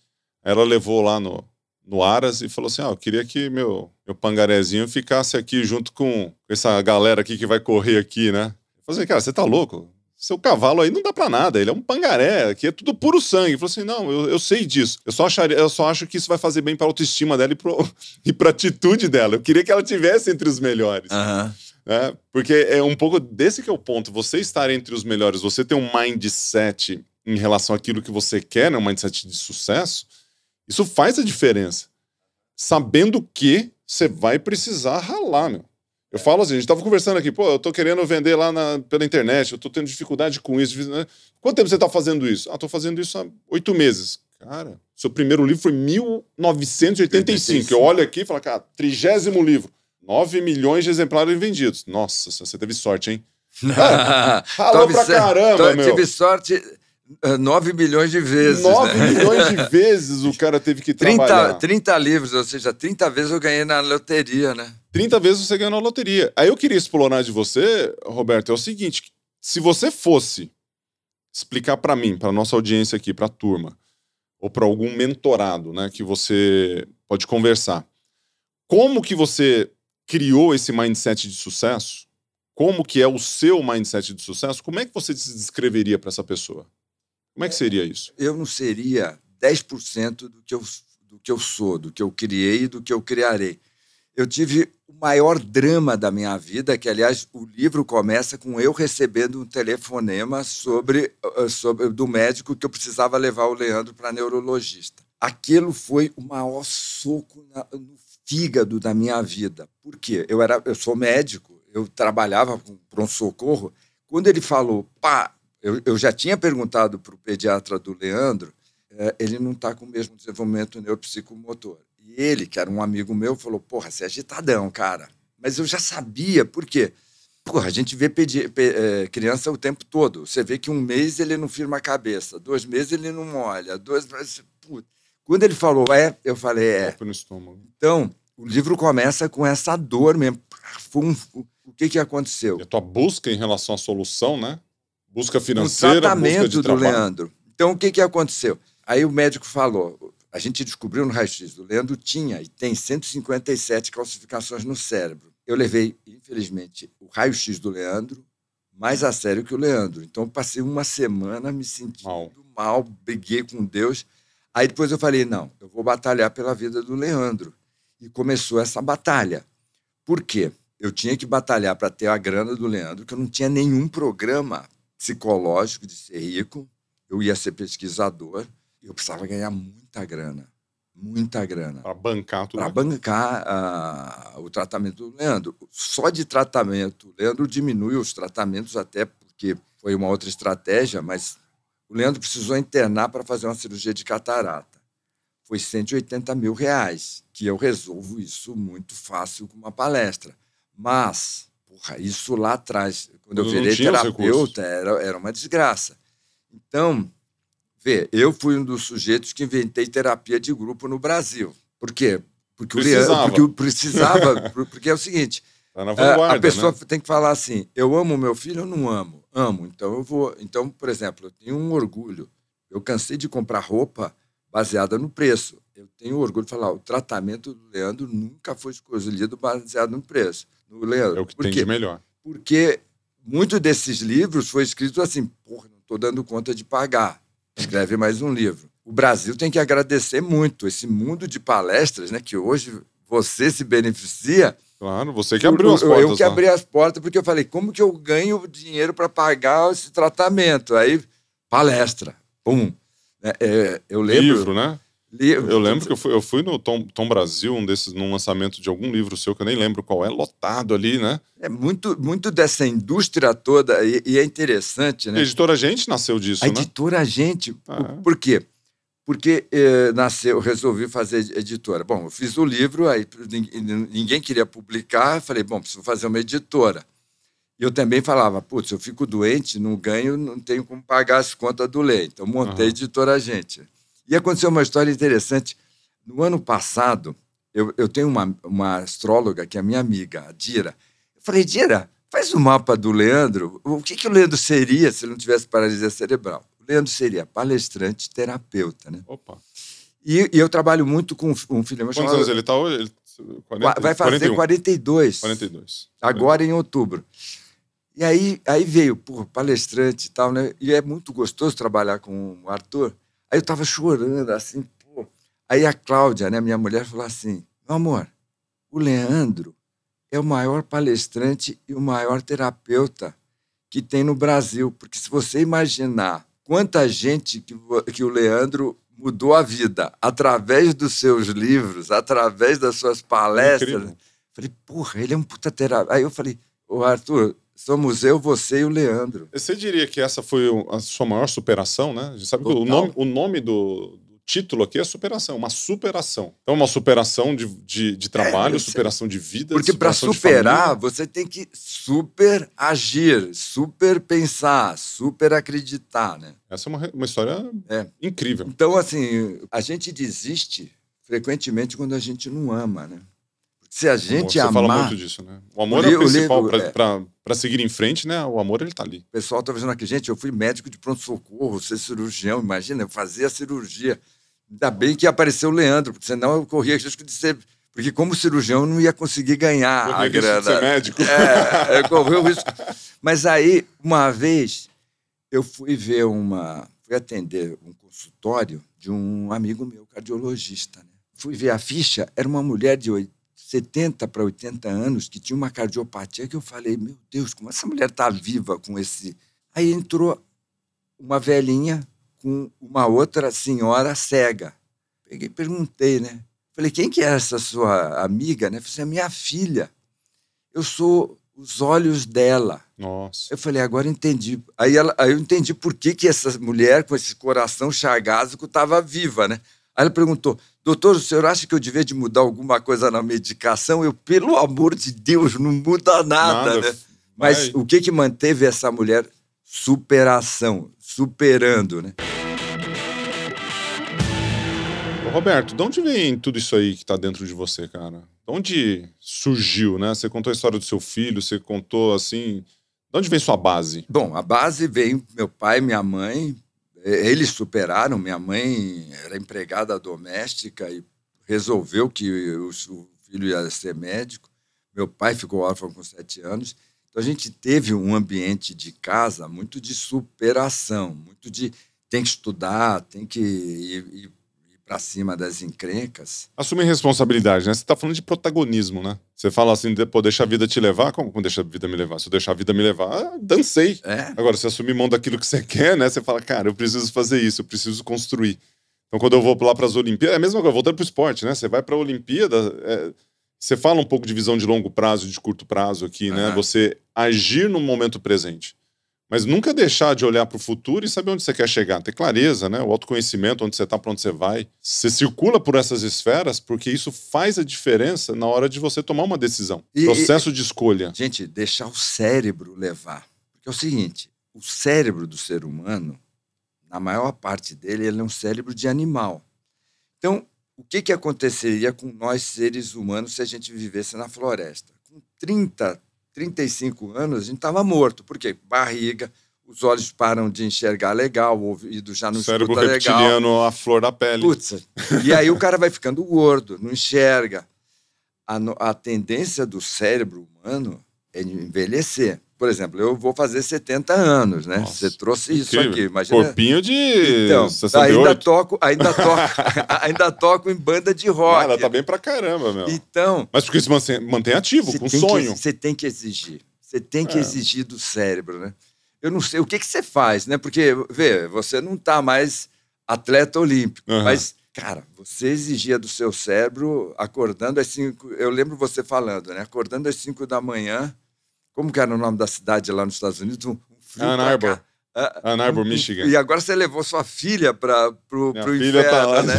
Ela levou lá no, no Aras e falou assim: Ah, eu queria que meu, meu pangarézinho ficasse aqui junto com essa galera aqui que vai correr aqui, né? Eu falei assim, cara, você tá louco? Seu cavalo aí não dá pra nada, ele é um pangaré, aqui é tudo puro sangue. Ele falou assim: não, eu, eu sei disso. Eu só, acharia, eu só acho que isso vai fazer bem pra autoestima dela e, pro, e pra atitude dela. Eu queria que ela tivesse entre os melhores. Uhum. Né? Porque é um pouco desse que é o ponto. Você estar entre os melhores, você ter um mindset em relação àquilo que você quer, né? um mindset de sucesso, isso faz a diferença. Sabendo que você vai precisar ralar, meu. Eu falo assim, a gente estava conversando aqui, pô, eu tô querendo vender lá na, pela internet, eu tô tendo dificuldade com isso. Né? Quanto tempo você está fazendo isso? Ah, tô fazendo isso há oito meses. Cara, seu primeiro livro foi 1985. 85. Eu olho aqui e falo, cara, trigésimo livro. 9 milhões de exemplares vendidos. Nossa, você teve sorte, hein? Ah, ralou pra caramba, meu. Tive sorte 9 eh, milhões de vezes. 9 né? milhões de vezes o cara teve que 30, trabalhar. 30 livros, ou seja, 30 vezes eu ganhei na loteria, né? 30 vezes você ganhou na loteria. Aí eu queria explorar de você, Roberto, é o seguinte: se você fosse explicar para mim, para nossa audiência aqui, para a turma, ou para algum mentorado, né, que você pode conversar, como que você criou esse mindset de sucesso, como que é o seu mindset de sucesso, como é que você se descreveria para essa pessoa? Como é que seria isso? Eu não seria 10% do que eu, do que eu sou, do que eu criei e do que eu criarei. Eu tive o maior drama da minha vida, que, aliás, o livro começa com eu recebendo um telefonema sobre, ah, sobre do médico que eu precisava levar o Leandro para neurologista. Aquilo foi o maior soco na, no fígado da minha vida. Por quê? Eu, era, eu sou médico, eu trabalhava com pronto-socorro. Quando ele falou, pá, eu, eu já tinha perguntado para o pediatra do Leandro, é, ele não está com o mesmo desenvolvimento neuropsicomotor. E ele, que era um amigo meu, falou, porra, você é agitadão, cara. Mas eu já sabia, por quê? Porra, a gente vê pedi, pe, é, criança o tempo todo. Você vê que um mês ele não firma a cabeça, dois meses ele não molha, dois meses... Puta. Quando ele falou é, eu falei é. No estômago. Então, o livro começa com essa dor mesmo. Foi um- o que, que aconteceu? E a tua busca em relação à solução, né? Busca financeira, busca tratamento de do. Leandro. Então, o que, que aconteceu? Aí o médico falou, a gente descobriu no raio-x, o Leandro tinha e tem 157 calcificações no cérebro. Eu levei, infelizmente, o raio-x do Leandro mais a sério que o Leandro. Então, passei uma semana me sentindo Mal. mal, briguei com Deus. Aí depois eu falei, não, eu vou batalhar pela vida do Leandro. E começou essa batalha. Por quê? Eu tinha que batalhar para ter a grana do Leandro, que eu não tinha nenhum programa psicológico de ser rico. Eu ia ser pesquisador. e Eu precisava ganhar muita grana. Muita grana. Para bancar tudo. Para bancar ah, o tratamento do Leandro. Só de tratamento, o Leandro diminui os tratamentos, até porque foi uma outra estratégia, mas o Leandro precisou internar para fazer uma cirurgia de catarata. Foi 180 mil reais, que eu resolvo isso muito fácil com uma palestra. Mas, porra, isso lá atrás, quando eu Não virei terapeuta, era, era uma desgraça. Então, vê, eu fui um dos sujeitos que inventei terapia de grupo no Brasil. Por quê? Porque Precisava. o Leandro, porque eu precisava, por- porque é o seguinte, Tá vanguarda, a pessoa né? tem que falar assim: eu amo meu filho ou não amo? Amo. Então eu vou. Então, por exemplo, eu tenho um orgulho. Eu cansei de comprar roupa baseada no preço. Eu tenho orgulho de falar: o tratamento do Leandro nunca foi escolhido baseado no preço. No Leandro. É o que Por tem quê? de melhor. Porque muito desses livros foi escrito assim: porra, não estou dando conta de pagar. Escreve mais um livro. O Brasil tem que agradecer muito esse mundo de palestras, né? Que hoje você se beneficia. Claro, você que abriu as Eu- portas Eu que lá. abri as portas, porque eu falei, como que eu ganho dinheiro para pagar esse tratamento? Aí, palestra. Pum. É, é, eu lembro. Livro, né? Livro. Eu lembro que eu fui, eu fui no Tom, Tom Brasil, um desses, num lançamento de algum livro seu, que eu nem lembro qual é, lotado ali, né? É muito, muito dessa indústria toda, e, e é interessante, A né? editora Gente nasceu disso, A né? editora Gente. Ah, por, por quê? Porque eh, nasceu, eu resolvi fazer editora. Bom, eu fiz o livro, aí nin- ninguém queria publicar, falei, bom, preciso fazer uma editora. E eu também falava, putz, eu fico doente, não ganho, não tenho como pagar as contas do Lei. Então, montei a Aham. editora Gente. E aconteceu uma história interessante. No ano passado, eu, eu tenho uma, uma astróloga que é minha amiga, a Dira. Eu falei, Dira, faz o mapa do Leandro. O que, que o Leandro seria se ele não tivesse paralisia cerebral? O Leandro seria palestrante terapeuta, né? Opa. E, e eu trabalho muito com um filho meu Quantos chamado... anos ele tá hoje? Ele- 40, Vai fazer 41, 42. 42. Agora em outubro. E aí, aí veio, pô, palestrante e tal, né? E é muito gostoso trabalhar com o Arthur. Aí eu tava chorando, assim, pô. Aí a Cláudia, né, minha mulher, falou assim: meu amor, o Leandro é o maior palestrante e o maior terapeuta que tem no Brasil. Porque se você imaginar quanta gente que, que o Leandro mudou a vida através dos seus livros, através das suas palestras. Incrível. Falei, porra, ele é um puta terapeuta. Aí eu falei, ô Arthur, somos eu, você e o Leandro. Você diria que essa foi a sua maior superação, né? A gente sabe que o nome, o nome do, título aqui é superação, uma superação. Então, uma superação de, de, de trabalho, isso é- superação de vida. Porque para superar, você tem que super agir, super pensar, super acreditar, né? Essa é uma, uma história É. incrível. Então, assim, a gente desiste frequentemente quando a gente não ama, né? Se a gente Você fala amar, muito disso, né? O amor O é o principal livro, é. para seguir em frente, né? O amor, ele tá ali. o pessoal está dizendo aqui, gente, eu fui médico de pronto-socorro, ser cirurgião, imagina, eu fazia cirurgia. Ainda bem que apareceu o Leandro, porque senão eu corria risco de ser. Porque, como cirurgião, eu não ia conseguir ganhar Eu a risco de grana. ser médico. É, eu corri o risco. Mas aí, uma vez, eu fui ver uma. Fui atender um consultório de um amigo meu, cardiologista. Né? Fui ver a ficha, era uma mulher de oit- 70 para 80 anos que tinha uma cardiopatia que eu falei, meu Deus, como essa mulher está viva com esse. Aí entrou uma velhinha com uma outra senhora cega. Peguei e perguntei, né? Falei, quem que é essa sua amiga? Né? Falei, "É minha filha. Eu sou os olhos dela. Nossa. Eu falei, agora entendi. Aí, ela, aí eu entendi por que, que essa mulher com esse coração chagásico estava viva, né? Aí ela perguntou, doutor, o senhor acha que eu devia de mudar alguma coisa na medicação? Eu, pelo amor de Deus, não muda nada, né? Mas Vai. o que, que manteve essa mulher? Superação, superando, né? Roberto, de onde vem tudo isso aí que tá dentro de você, cara? De onde surgiu, né? Você contou a história do seu filho, você contou assim. De onde vem sua base? Bom, a base veio meu pai, minha mãe. Eles superaram. Minha mãe era empregada doméstica e resolveu que o, filho ia ser médico. Meu pai ficou órfão com sete anos. Então a gente teve um ambiente de casa muito de superação, muito de tem que estudar, tem que ir, ir, ir para cima das encrencas. Assumir responsabilidade, né? Você está falando de protagonismo, né? Você fala assim, pô, deixa a vida te levar, como, como deixa a vida me levar? Se eu deixar a vida me levar, dancei. É. Agora, se assumir mão daquilo que você quer, né? Você fala, cara, eu preciso fazer isso, eu preciso construir. Então, quando eu vou lá para as Olimpíadas, é a mesma coisa, voltando para o esporte, né? Você vai para a Olimpíada, é, você fala um pouco de visão de longo prazo e de curto prazo aqui, né? Aham. Você agir no momento presente. Mas nunca deixar de olhar para o futuro e saber onde você quer chegar. Ter clareza, né? O autoconhecimento, onde você está, para onde você vai. Você circula por essas esferas porque isso faz a diferença na hora de você tomar uma decisão. E- Processo de escolha. Gente, deixar o cérebro levar. Porque é o seguinte: o cérebro do ser humano, na maior parte dele, ele é um cérebro de animal. Então, o que, que aconteceria com nós seres humanos se a gente vivesse na floresta? Com 30, 35 anos, a gente estava morto. Por quê? Barriga, os olhos param de enxergar legal, o ouvido já não O cérebro escuta legal. reptiliano, a flor da pele. Putz, e aí o cara vai ficando gordo, não enxerga. A, a tendência do cérebro humano é envelhecer. Por exemplo, eu vou fazer 70 anos, né? Nossa, Você trouxe isso Incrível. aqui, imagina. Corpinho de Então, 68. ainda toco, ainda toco, ainda toco em banda de rock. Ah, ela tá bem pra caramba, meu. Então, Mas porque se mantém, mantém ativo, você com sonho. que, você tem que exigir. Você tem que É. exigir do cérebro, né? Eu não sei o que, que você faz, né? Porque, vê, você não tá mais atleta olímpico, Aham. mas, cara, você exigia do seu cérebro acordando às cinco. Eu lembro você falando, né? Acordando às cinco da manhã. Como que era o nome da cidade lá nos Estados Unidos? Um, frio Ann Arbor. Ah, Ann Arbor, um- Michigan. E agora você levou sua filha para filha inferno, tá lá. né?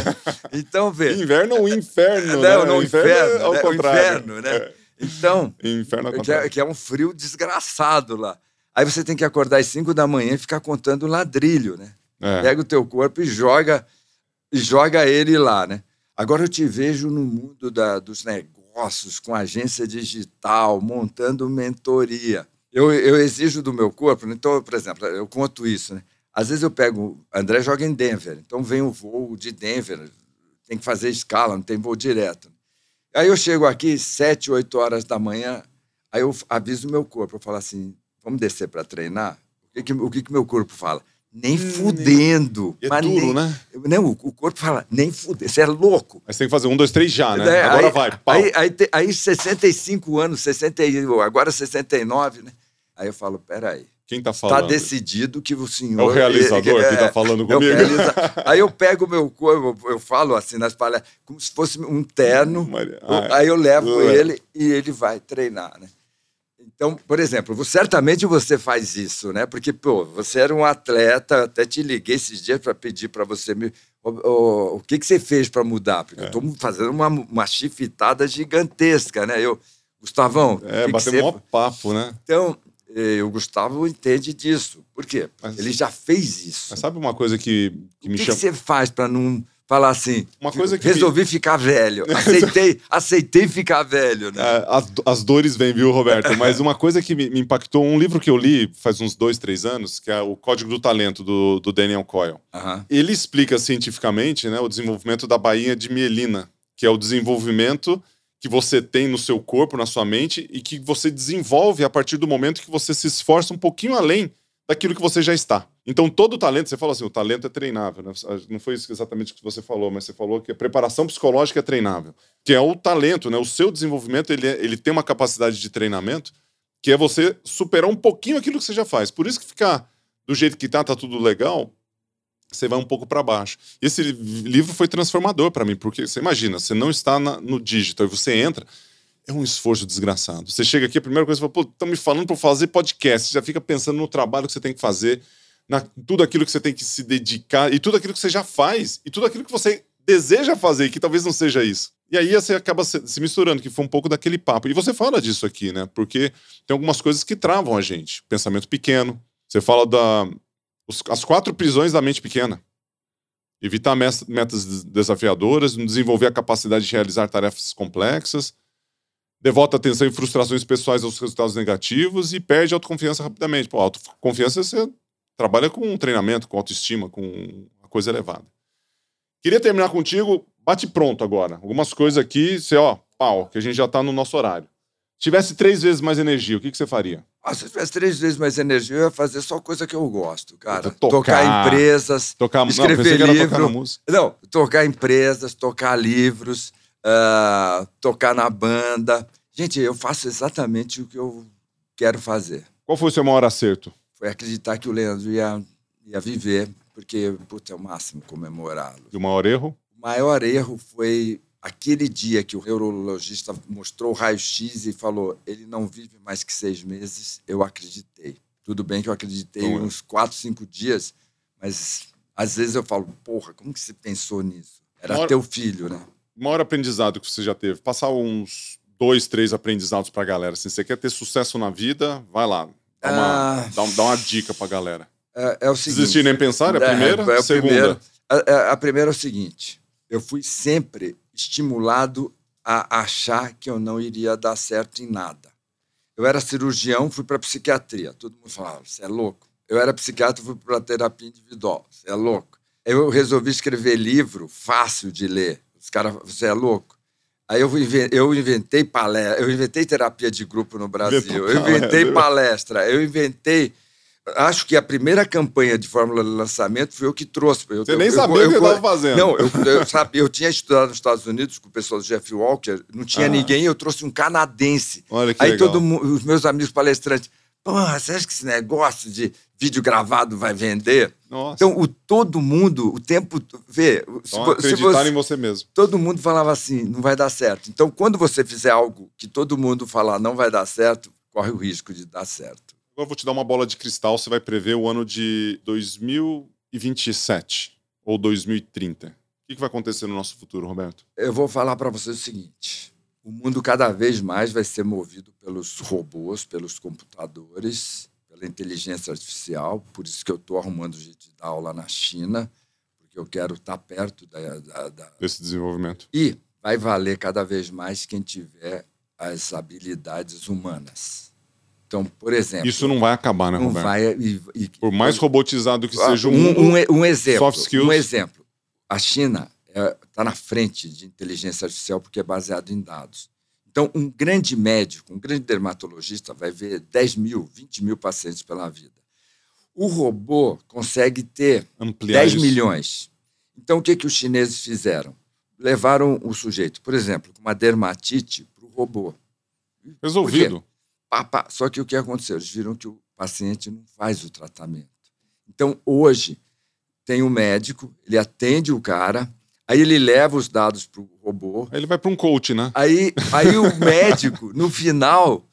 Então, vê. Inverno ou inferno, Não, né? não, O inferno, é ao né? O contrário. inferno, né? É, Então, inferno ao que é, que é um frio desgraçado lá. Aí você tem que acordar às 5 da manhã e ficar contando ladrilho, né? É. Pega o teu corpo e joga, e joga ele lá, né? Agora eu te vejo no mundo da- dos negócios, com agência digital, montando mentoria. Eu, eu exijo do meu corpo, né? então, por exemplo, eu conto isso, né? Às vezes eu pego, André joga em Denver, então vem o voo de Denver, tem que fazer escala, não tem voo direto. Aí eu chego aqui, sete, oito horas da manhã, aí eu aviso o meu corpo, eu falo assim, vamos descer para treinar? O que, que, o que, que meu corpo fala? Nem fudendo. É mas duro, nem- né? Não, o, o corpo fala, nem fudendo, você é louco. Mas tem que fazer um, dois, três já, né? Né? Agora aí, vai, pau. Aí, aí, aí 65 anos, 60, e- agora 69, né? Aí eu falo, peraí, Quem tá está falando? decidido que o senhor... É o realizador é, que tá falando é o comigo? realiza- Aí eu pego o meu corpo, eu falo assim nas palestras, como se fosse um terno, Maria- eu- aí eu levo é. ele e ele vai treinar, né? Então, por exemplo, certamente você faz isso, né? Porque, pô, você era um atleta, até te liguei esses dias para pedir para você me. O, o, o que, que você fez para mudar? Porque É. eu estou fazendo uma, uma chifitada gigantesca, né? Eu, Gustavão, o É, que que bater você... mó papo, né? Então, eh, o Gustavo entende disso. Por quê? Mas- Ele já fez isso. Mas sabe uma coisa que, que o me que, que chama. você faz para não falar assim? Uma coisa que Resolvi ficar velho. Aceitei, aceitei ficar velho, né? É, as, as dores vêm, viu, Roberto? Mas uma coisa que me, me impactou, um livro que eu li faz uns dois, três anos, que é o Código do Talento, do, do Daniel Coyle. Ele explica cientificamente né, o desenvolvimento da bainha de mielina, que é o desenvolvimento que você tem no seu corpo, na sua mente, e que você desenvolve a partir do momento que você se esforça um pouquinho além daquilo que você já está. Então, todo talento, você fala assim, o talento é treinável. Né? Não foi isso exatamente o que você falou, mas você falou que a preparação psicológica é treinável. Que é o talento, né? O seu desenvolvimento, ele, é- ele tem uma capacidade de treinamento que é você superar um pouquinho aquilo que você já faz. Por isso que ficar do jeito que tá, tá tudo legal, você vai um pouco para baixo. Esse livro foi transformador para mim, porque você imagina, você não está na- no digital e você entra, é um esforço desgraçado. Você chega aqui, a primeira coisa que você fala, pô, estão me falando para fazer podcast, você já fica pensando no trabalho que você tem que fazer, na tudo aquilo que você tem que se dedicar e tudo aquilo que você já faz e tudo aquilo que você deseja fazer, que talvez não seja isso. E aí você acaba se misturando, que foi um pouco daquele papo. E você fala disso aqui, né? Porque tem algumas coisas que travam a gente. Pensamento pequeno. Você fala da os- as quatro prisões da mente pequena. evitar metas des- desafiadoras, desenvolver a capacidade de realizar tarefas complexas, devota atenção e frustrações pessoais aos resultados negativos e perde autoconfiança rapidamente. Pô, autoconfiança você trabalha com treinamento, com autoestima, com uma coisa elevada. Queria terminar contigo, bate pronto agora. Algumas coisas aqui, você, ó, pau, que a gente já tá no nosso horário. Tivesse três vezes mais energia, o que, que você faria? Ah, se eu tivesse três vezes mais energia, eu ia fazer só coisa que eu gosto, cara. Tocar. Tocar, empresas. Tocar, Escrever não, tocar livro. música. Não, tocar empresas, tocar livros, ah, tocar na banda. Gente, eu faço exatamente o que eu quero fazer. Qual foi o seu maior acerto? Foi acreditar que o Leandro ia, ia viver, porque, puta, é o máximo comemorá-lo. E o maior erro? O maior erro foi aquele dia que o neurologista mostrou o raio-x e falou: ele não vive mais que seis meses. Eu acreditei. Tudo bem que eu acreditei uns quatro, cinco dias, mas às vezes eu falo: porra, como que você pensou nisso? Era Maior- teu filho, né? O maior aprendizado que você já teve? Passar uns dois, três aprendizados pra galera. Se você quer ter sucesso na vida, vai lá. Dá uma, Ah. dá, dá uma dica pra galera. É, é o seguinte. Desistir nem pensar, é a É, primeira? é o segunda. primeiro. A, a- a primeira é o seguinte: eu fui sempre estimulado a achar que eu não iria dar certo em nada. Eu era cirurgião, fui para psiquiatria. Todo mundo falava: você é louco. Eu era psiquiatra, fui para terapia individual. Você é louco. Eu resolvi escrever livro fácil de ler. Os caras, você é louco. Aí eu, eu inventei palestra, eu inventei terapia de grupo no Brasil, eu inventei palestra. eu inventei. Acho que a primeira campanha de fórmula de lançamento foi eu que trouxe. Eu, Você nem sabia o que estava fazendo. Não, eu, eu, sabia, eu tinha estudado nos Estados Unidos com o pessoal do Jeff Walker, não tinha Ah. ninguém, eu trouxe um canadense. Olha que Aí legal. todo mundo, os meus amigos palestrantes, porra, você acha que esse negócio de vídeo gravado vai vender? Nossa. Então, o, todo mundo, o tempo. Vê, se, Então, vo- se acreditar você, em você mesmo. todo mundo falava assim, não vai dar certo. Então, quando você fizer algo que todo mundo falar não vai dar certo, corre o risco de dar certo. Agora eu vou te dar uma bola de cristal. Você vai prever o ano de 2027 ou 2030. O que, vai acontecer no nosso futuro, Roberto? Eu vou falar para vocês o seguinte: o mundo cada vez mais vai ser movido pelos robôs, pelos computadores, pela inteligência artificial. Por isso que eu estou arrumando jeito de dar aula na China, porque eu quero estar perto da, da, da... Desse desenvolvimento. E vai valer cada vez mais quem tiver as habilidades humanas. Então, por exemplo, Isso não vai acabar, né, não Roberto? vai. E, e- Por mais robotizado que Ah, seja o um, mundo, um, um exemplo. soft skills. Um exemplo. A China está na frente de inteligência artificial porque é baseado em dados. Então, um grande médico, um grande dermatologista vai ver 10 mil, 20 mil pacientes pela vida. O robô consegue ter ampliar 10 isso. milhões. Então, o que, que os chineses fizeram? Levaram o sujeito, por exemplo, com uma dermatite para o robô. Resolvido. Pá, pá. Só que o que aconteceu? Eles viram que o paciente não faz o tratamento. Então, hoje, tem um médico, ele atende o cara, aí ele leva os dados para o robô, Aí ele vai para um coach, né? aí, aí o médico, no final,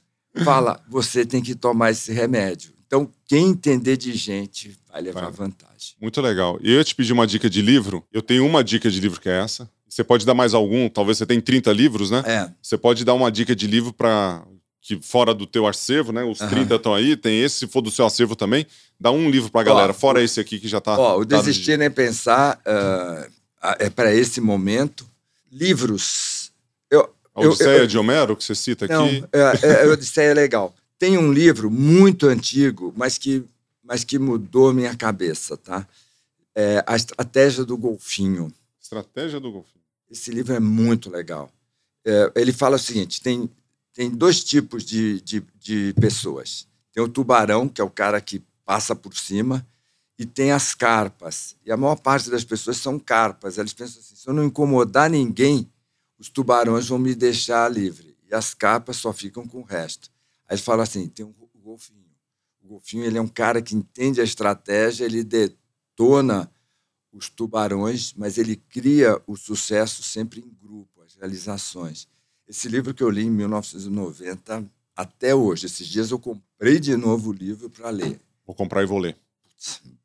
fala: você tem que tomar esse remédio. Então, quem entender de gente vai levar Vai. vantagem. Muito legal. E eu ia te pedir uma dica de livro. Eu tenho uma dica de livro que é essa. Você pode dar mais algum, talvez você tenha 30 livros, né? É. Você pode dar uma dica de livro para que fora do teu acervo, né? Os Aham. 30 estão aí, tem esse, se for do seu acervo também, dá um livro pra galera, Ó, fora esse aqui que já tá Ó, o Desistir Nem Pensar ah, é para esse momento. Livros. Eu, A Odisseia eu- de Homero que você cita Não, aqui. é, é, a Odisseia é legal. Tem um livro muito antigo, mas que, mas que mudou minha cabeça, tá? É A Estratégia do Golfinho. Estratégia do golfinho. Esse livro é muito legal. É, ele fala o seguinte: tem, tem dois tipos de, de, de pessoas. Tem o tubarão, que é o cara que passa por cima, e tem as carpas. E a maior parte das pessoas são carpas. Eles pensam assim: se eu não incomodar ninguém, os tubarões vão me deixar livre. E as carpas só ficam com o resto. Aí ele fala assim: tem o golfinho. O golfinho ele é um cara que entende a estratégia, ele detona os tubarões, mas ele cria o sucesso sempre em grupo, as realizações. Esse livro que eu li em 1990 até hoje, esses dias eu comprei de novo o livro para ler. Vou comprar e vou ler.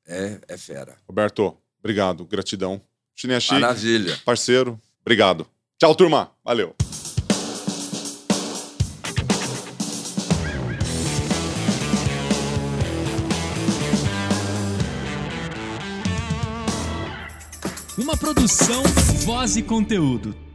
É, é fera. Roberto, obrigado, gratidão. Chique, Maravilha. parceiro, obrigado. Tchau, turma. Valeu. Uma produção, voz e conteúdo.